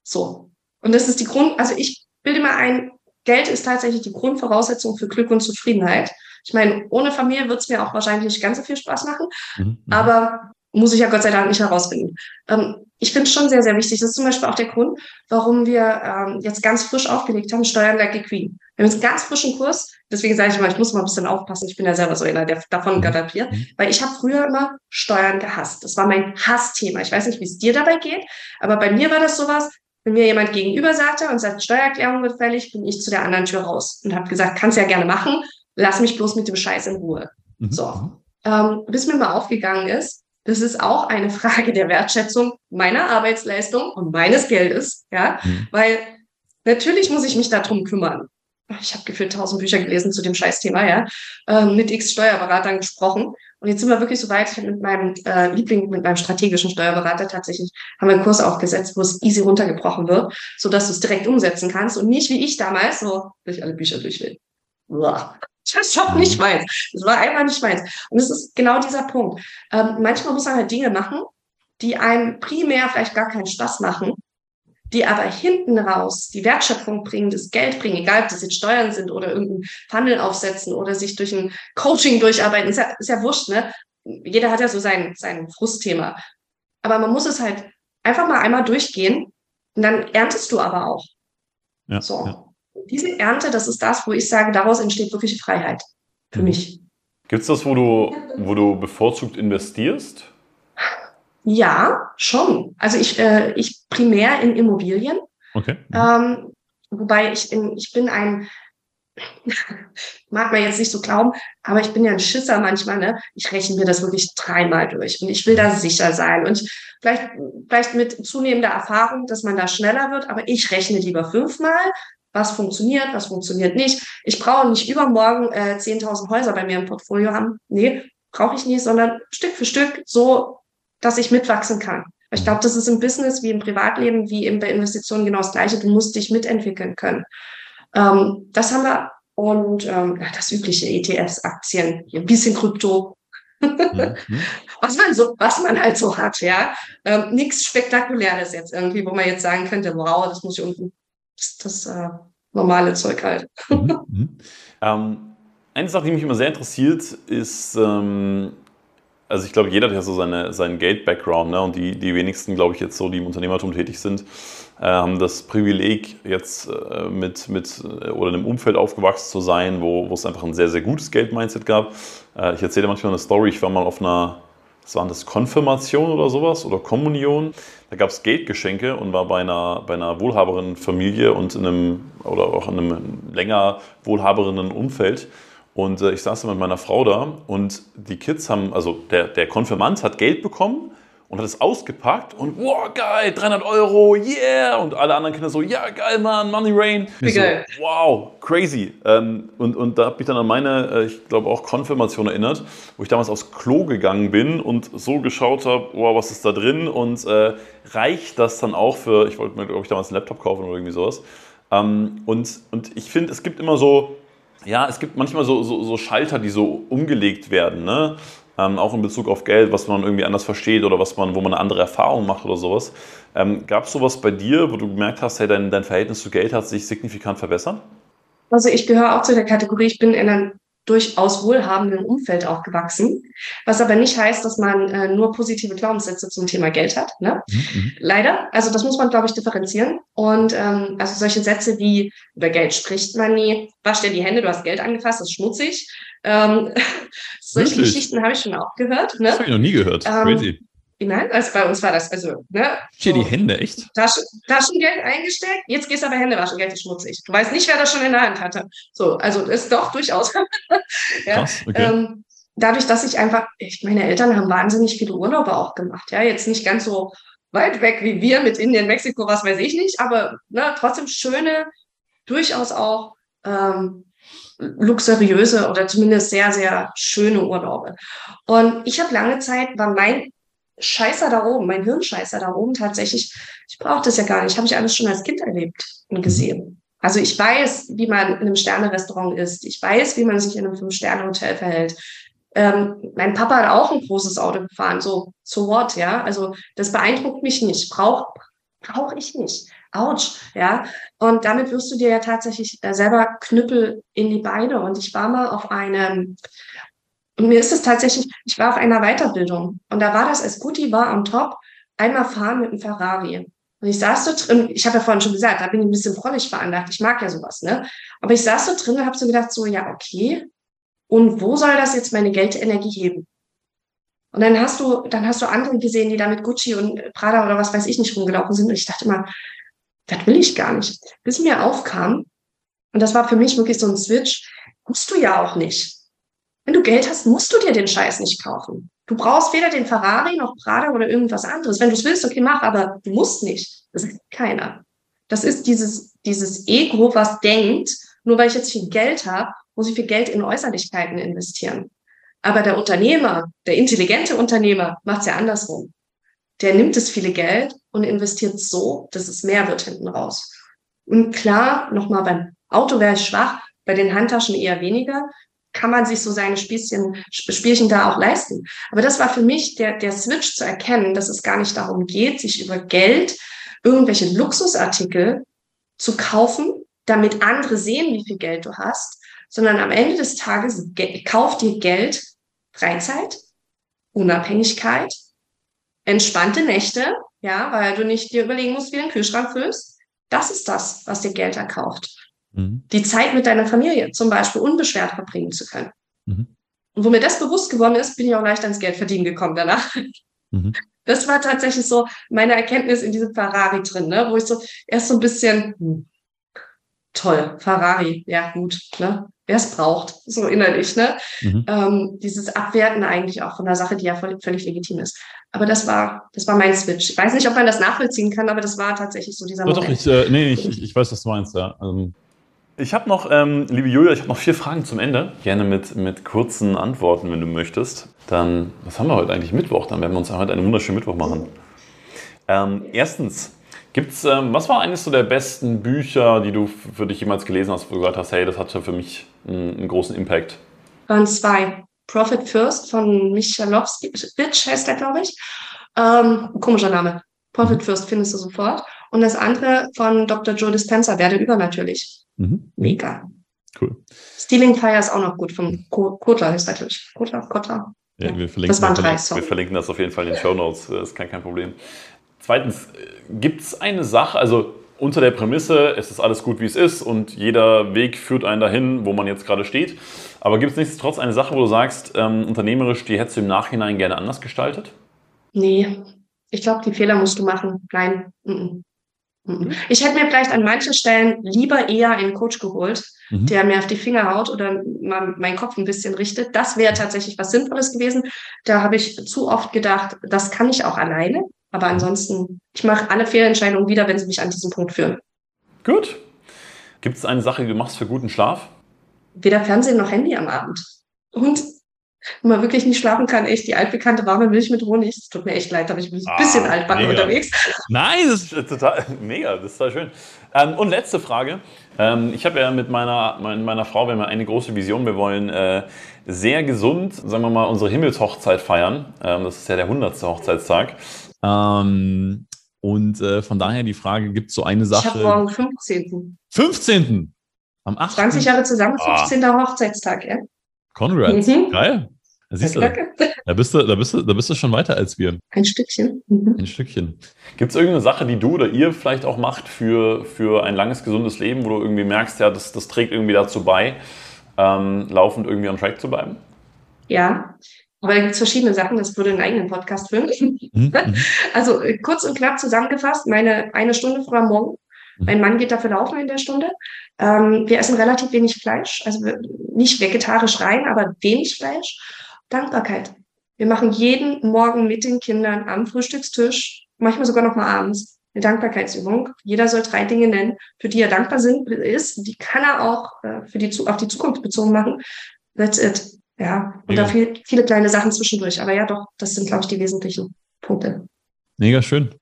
So. Und das ist die Grund, also ich bilde mir ein, Geld ist tatsächlich die Grundvoraussetzung für Glück und Zufriedenheit. Ich meine, ohne Familie wird es mir auch wahrscheinlich nicht ganz so viel Spaß machen, mhm. mhm. aber muss ich ja Gott sei Dank nicht herausfinden. Ähm, ich finde es schon sehr, sehr wichtig. Das ist zum Beispiel auch der Grund, warum wir ähm, jetzt ganz frisch aufgelegt haben, Steuern like a Queen. Wir haben jetzt einen ganz frischen Kurs. Deswegen sage ich immer, ich muss mal ein bisschen aufpassen. Ich bin ja selber so einer, der davon mhm. galoppiert. Mhm. Weil ich habe früher immer Steuern gehasst. Das war mein Hassthema. Ich weiß nicht, wie es dir dabei geht, aber bei mir war das sowas, wenn mir jemand gegenüber sagte und sagt, Steuererklärung wird fällig, bin ich zu der anderen Tür raus und habe gesagt, kannst ja gerne machen, lass mich bloß mit dem Scheiß in Ruhe. Mhm. So. Mhm. Ähm, bis mir mal aufgegangen ist, das ist auch eine Frage der Wertschätzung meiner Arbeitsleistung und meines Geldes, ja, mhm. weil natürlich muss ich mich darum kümmern. Ich habe gefühlt tausend Bücher gelesen zu dem Scheißthema, ja, ähm, mit x Steuerberatern gesprochen. Und jetzt sind wir wirklich so weit, ich habe mit meinem äh, Liebling, mit meinem strategischen Steuerberater tatsächlich, haben wir einen Kurs aufgesetzt, wo es easy runtergebrochen wird, so dass du es direkt umsetzen kannst und nicht wie ich damals so durch alle Bücher durch will. Das ist doch nicht meins. Das war einfach nicht meins. Und es ist genau dieser Punkt. Ähm, manchmal muss man halt Dinge machen, die einem primär vielleicht gar keinen Spaß machen, die aber hinten raus die Wertschöpfung bringen, das Geld bringen, egal ob das jetzt Steuern sind oder irgendein Funnel aufsetzen oder sich durch ein Coaching durcharbeiten, ist ja, ist ja wurscht, ne? Jeder hat ja so sein, sein Frustthema. Aber man muss es halt einfach mal einmal durchgehen und dann erntest du aber auch. Ja, so. Ja diese Ernte, das ist das, wo ich sage, daraus entsteht wirkliche Freiheit für mhm. mich. Gibt es das, wo du, wo du bevorzugt investierst? Ja, schon. Also ich, äh, ich primär in Immobilien. Okay. Mhm. Ähm, wobei ich, in, ich bin ein, *laughs* mag man jetzt nicht so glauben, aber ich bin ja ein Schisser manchmal, ne? Ich rechne mir das wirklich dreimal durch und ich will da sicher sein und vielleicht, vielleicht mit zunehmender Erfahrung, dass man da schneller wird, aber ich rechne lieber fünfmal, was funktioniert, was funktioniert nicht. Ich brauche nicht übermorgen äh, 10.000 Häuser bei mir im Portfolio haben. Nee, brauche ich nicht, sondern Stück für Stück so, dass ich mitwachsen kann. Ich glaube, das ist im Business wie im Privatleben, wie eben bei Investitionen genau das Gleiche. Du musst dich mitentwickeln können. Ähm, das haben wir und ähm, ja, das übliche ETFs, Aktien, ein bisschen Krypto, mhm. *laughs* was man so, was man halt so hat, ja. Ähm, Nichts Spektakuläres jetzt irgendwie, wo man jetzt sagen könnte, wow, das muss ich unten, das, das äh, normale Zeug halt. Mhm. *laughs* Mhm. Ähm, eine Sache, die mich immer sehr interessiert, ist, ähm, also ich glaube, jeder hat ja so seine, seinen Gate-Background, ne? und die, die wenigsten, glaube ich, jetzt so, die im Unternehmertum tätig sind, äh, haben das Privileg, jetzt äh, mit, mit äh, oder in einem Umfeld aufgewachsen zu sein, wo, wo es einfach ein sehr, sehr gutes Geld-Mindset gab. Ich erzähle manchmal eine Story, ich war mal auf einer, was war das, Konfirmation oder sowas oder Kommunion. Da gab es Geldgeschenke und war bei einer, bei einer wohlhaberen Familie und in einem, oder auch in einem länger wohlhaberen Umfeld. Und äh, ich saß mit meiner Frau da und die Kids haben, also der, der Konfirmand hat Geld bekommen und hat es ausgepackt und wow, geil, 300 Euro, yeah! Und alle anderen Kinder so, ja, geil, Mann, Money Rain. Wie geil. So, wow, crazy. Ähm, und, und da habe ich dann an meine, äh, ich glaube auch Konfirmation erinnert, wo ich damals aufs Klo gegangen bin und so geschaut habe, wow, was ist da drin? Und äh, reicht das dann auch für, ich wollte mir, glaube ich, damals einen Laptop kaufen oder irgendwie sowas. Ähm, und, und ich finde, es gibt immer so, ja, es gibt manchmal so, so, so Schalter, die so umgelegt werden, ne? Ähm, auch in Bezug auf Geld, was man irgendwie anders versteht oder was man, wo man eine andere Erfahrung macht oder sowas. Ähm, Gab es sowas bei dir, wo du gemerkt hast, hey, dein, dein Verhältnis zu Geld hat sich signifikant verbessert? Also ich gehöre auch zu der Kategorie, ich bin in einem durchaus wohlhabenden Umfeld aufgewachsen, was aber nicht heißt, dass man äh, nur positive Glaubenssätze zum Thema Geld hat. Ne? Mhm. mhm. Leider, also das muss man, glaube ich, differenzieren. Und ähm, also solche Sätze wie über Geld spricht man nie, wasch dir die Hände, du hast Geld angefasst, das ist schmutzig. Ähm, *laughs* solche? Geschichten habe ich schon auch gehört. Ne? Das habe ich noch nie gehört. Ähm, Crazy. Nein, also bei uns war das, also, ne? Hier so die Hände, echt? Taschen, Taschengeld eingesteckt, jetzt gehst du aber Hände waschen, Geld ist schmutzig. Du weißt nicht, wer das schon in der Hand hatte. So, also ist doch durchaus. *laughs* ja, Krass, okay. Ähm, dadurch, dass ich einfach, ich, meine Eltern haben wahnsinnig viele Urlaube auch gemacht. Ja, jetzt nicht ganz so weit weg wie wir mit Indien, Mexiko, was weiß ich nicht, aber ne, trotzdem schöne, durchaus auch ähm, luxuriöse oder zumindest sehr, sehr schöne Urlaube. Und ich habe lange Zeit, war mein Scheißer da oben, mein Hirnscheißer da oben tatsächlich, ich brauche das ja gar nicht, habe ich alles schon als Kind erlebt und mhm. gesehen. Also ich weiß, wie man in einem Sterne-Restaurant isst. Ich weiß, wie man sich in einem Fünf-Sterne-Hotel verhält. Ähm, mein Papa hat auch ein großes Auto gefahren. So, so what, ja? Also das beeindruckt mich nicht. Brauche brauch ich nicht. Autsch, ja. Und damit wirst du dir ja tatsächlich äh, selber Knüppel in die Beine. Und ich war mal auf einem und mir ist es tatsächlich, ich war auf einer Weiterbildung und da war das als Guti war am Top, einmal fahren mit einem Ferrari. Und ich saß so drin, ich habe ja vorhin schon gesagt, da bin ich ein bisschen fröhlich veranlagt, ich mag ja sowas, ne? Aber ich saß so drin und habe so gedacht, so, ja, okay, und wo soll das jetzt meine Geldenergie heben? Und dann hast du, dann hast du andere gesehen, die da mit Gucci und Prada oder was weiß ich nicht rumgelaufen sind. Und ich dachte immer, das will ich gar nicht. Bis mir aufkam, und das war für mich wirklich so ein Switch, musst du ja auch nicht. Wenn du Geld hast, musst du dir den Scheiß nicht kaufen. Du brauchst weder den Ferrari noch Prada oder irgendwas anderes. Wenn du es willst, okay, mach, aber du musst nicht. Das ist keiner. Das ist dieses, dieses Ego, was denkt, nur weil ich jetzt viel Geld habe, muss ich viel Geld in Äußerlichkeiten investieren. Aber der Unternehmer, der intelligente Unternehmer, macht es ja andersrum. Der nimmt das viele Geld und investiert so, dass es mehr wird hinten raus. Und klar, nochmal beim Auto wäre ich schwach, bei den Handtaschen eher weniger kann man sich so seine Spießchen, Spielchen da auch leisten. Aber das war für mich der, der Switch zu erkennen, dass es gar nicht darum geht, sich über Geld irgendwelche Luxusartikel zu kaufen, damit andere sehen, wie viel Geld du hast, sondern am Ende des Tages kauft dir Geld Freizeit, Unabhängigkeit, entspannte Nächte, ja, weil du nicht dir überlegen musst, wie du den Kühlschrank füllst. Das ist das, was dir Geld erkauft. Mhm. Die Zeit mit deiner Familie zum Beispiel unbeschwert verbringen zu können. Mhm. Und wo mir das bewusst geworden ist, bin ich auch leicht ans Geld verdienen gekommen danach. Mhm. Das war tatsächlich so meine Erkenntnis in diesem Ferrari drin, ne? wo ich so erst so ein bisschen, hm, toll, Ferrari, ja gut, ne? wer es braucht, so innerlich. Ne? Mhm. Ähm, dieses Abwerten eigentlich auch von einer Sache, die ja voll, völlig legitim ist. Aber das war, das war mein Switch. Ich weiß nicht, ob man das nachvollziehen kann, aber das war tatsächlich so dieser Moment. Doch, ich, äh, nee, ich, ich weiß, was du meinst, ja. Also, ich habe noch, ähm, liebe Julia, ich habe noch vier Fragen zum Ende. Gerne mit, mit kurzen Antworten, wenn du möchtest. Dann, was haben wir heute eigentlich? Mittwoch. Dann werden wir uns heute einen wunderschönen Mittwoch machen. Ähm, erstens, Gibt's, ähm, was war eines so der besten Bücher, die du für dich jemals gelesen hast, wo du gesagt hast, hey, das hatte für mich einen, einen großen Impact? Waren zwei. Profit First von Michalowski, heißt der, glaube ich. Ähm, komischer Name. Profit mhm. First findest du sofort. Und das andere von Dr. Joe Dispenza, Werde übernatürlich. Mhm. Mega. Cool. Stealing Fire ist auch noch gut, vom Kotler heißt er, glaube ich. Kotler, Kotler. Ja, wir verlinken, das waren drei, wir verlinken das auf jeden Fall in den Show Notes, das ist kein, kein Problem. Zweitens, gibt es eine Sache, also unter der Prämisse, es ist alles gut, wie es ist und jeder Weg führt einen dahin, wo man jetzt gerade steht. Aber gibt es nichtsdestotrotz eine Sache, wo du sagst, ähm, unternehmerisch, die hättest du im Nachhinein gerne anders gestaltet? Nee, ich glaube, die Fehler musst du machen. Nein. Mm -mm. Ich hätte mir vielleicht an manchen Stellen lieber eher einen Coach geholt, mhm. der mir auf die Finger haut oder mal meinen Kopf ein bisschen richtet. Das wäre tatsächlich was Sinnvolles gewesen. Da habe ich zu oft gedacht, das kann ich auch alleine. Aber ansonsten, ich mache alle Fehlentscheidungen wieder, wenn sie mich an diesen Punkt führen. Gut. Gibt es eine Sache, die du machst für guten Schlaf? Weder Fernsehen noch Handy am Abend. Und wenn man wirklich nicht schlafen kann, echt die altbekannte warme Milch mit Honig. Es tut mir echt leid, da bin ich ein ah, bisschen altbacken unterwegs. Nein, das ist total *laughs* mega, das ist total schön. Ähm, und letzte Frage. Ähm, ich habe ja mit meiner, meiner Frau, wir haben eine große Vision. Wir wollen äh, sehr gesund, sagen wir mal, unsere Himmelshochzeit feiern. Ähm, das ist ja der 100. Hochzeitstag. Ähm, und äh, von daher die Frage, gibt es so eine Sache? Ich habe morgen 15. 15. Am 8. 20 Jahre zusammen, 15. Ah. Hochzeitstag, ja. Congrats, mhm. geil. Da siehst du, da bist du, da bist du, da bist du schon weiter als wir. Ein Stückchen. Mhm. Ein Stückchen. Gibt es irgendeine Sache, die du oder ihr vielleicht auch macht für, für ein langes, gesundes Leben, wo du irgendwie merkst, ja, das, das trägt irgendwie dazu bei, ähm, laufend irgendwie on track zu bleiben? Ja, aber da gibt es verschiedene Sachen, das würde einen eigenen Podcast führen. Mhm. mhm. *laughs* Also äh, kurz und knapp zusammengefasst, meine eine Stunde vor Morgen. Mhm. Mein Mann geht dafür laufen in der Stunde. Ähm, wir essen relativ wenig Fleisch, also nicht vegetarisch rein, aber wenig Fleisch. Dankbarkeit. Wir machen jeden Morgen mit den Kindern am Frühstückstisch, manchmal sogar noch mal abends, eine Dankbarkeitsübung. Jeder soll drei Dinge nennen, für die er dankbar sind, ist. Die kann er auch äh, für die, auf die Zukunft bezogen machen. That's it. Ja, und ja. da viel, viele kleine Sachen zwischendurch. Aber ja, doch, das sind, glaube ich, die wesentlichen Punkte. Mega schön.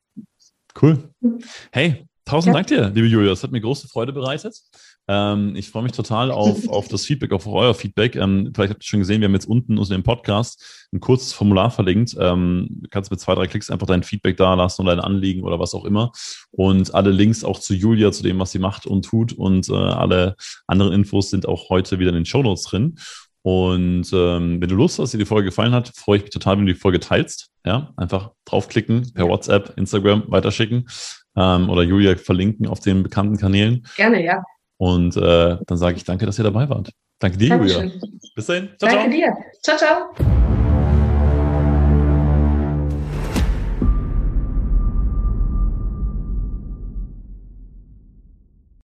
Cool. Mhm. Hey, tausend ja. Dank dir, liebe Julia. Das hat mir große Freude bereitet. Ähm, ich freue mich total *laughs* auf, auf das Feedback, auf euer Feedback. Ähm, vielleicht habt ihr schon gesehen, wir haben jetzt unten unter dem Podcast ein kurzes Formular verlinkt. Ähm, du kannst mit zwei, drei Klicks einfach dein Feedback da lassen oder dein Anliegen oder was auch immer. Und alle Links auch zu Julia, zu dem, was sie macht und tut. Und äh, alle anderen Infos sind auch heute wieder in den Show Notes drin. Und ähm, wenn du Lust hast, dir die Folge gefallen hat, freue ich mich total, wenn du die Folge teilst. Ja, einfach draufklicken, per WhatsApp, Instagram weiterschicken ähm, oder Julia verlinken auf den bekannten Kanälen. Gerne, ja. Und äh, dann sage ich danke, dass ihr dabei wart. Danke dir, Dankeschön. Julia. Bis dahin. Ciao, danke ciao. dir. Ciao, ciao.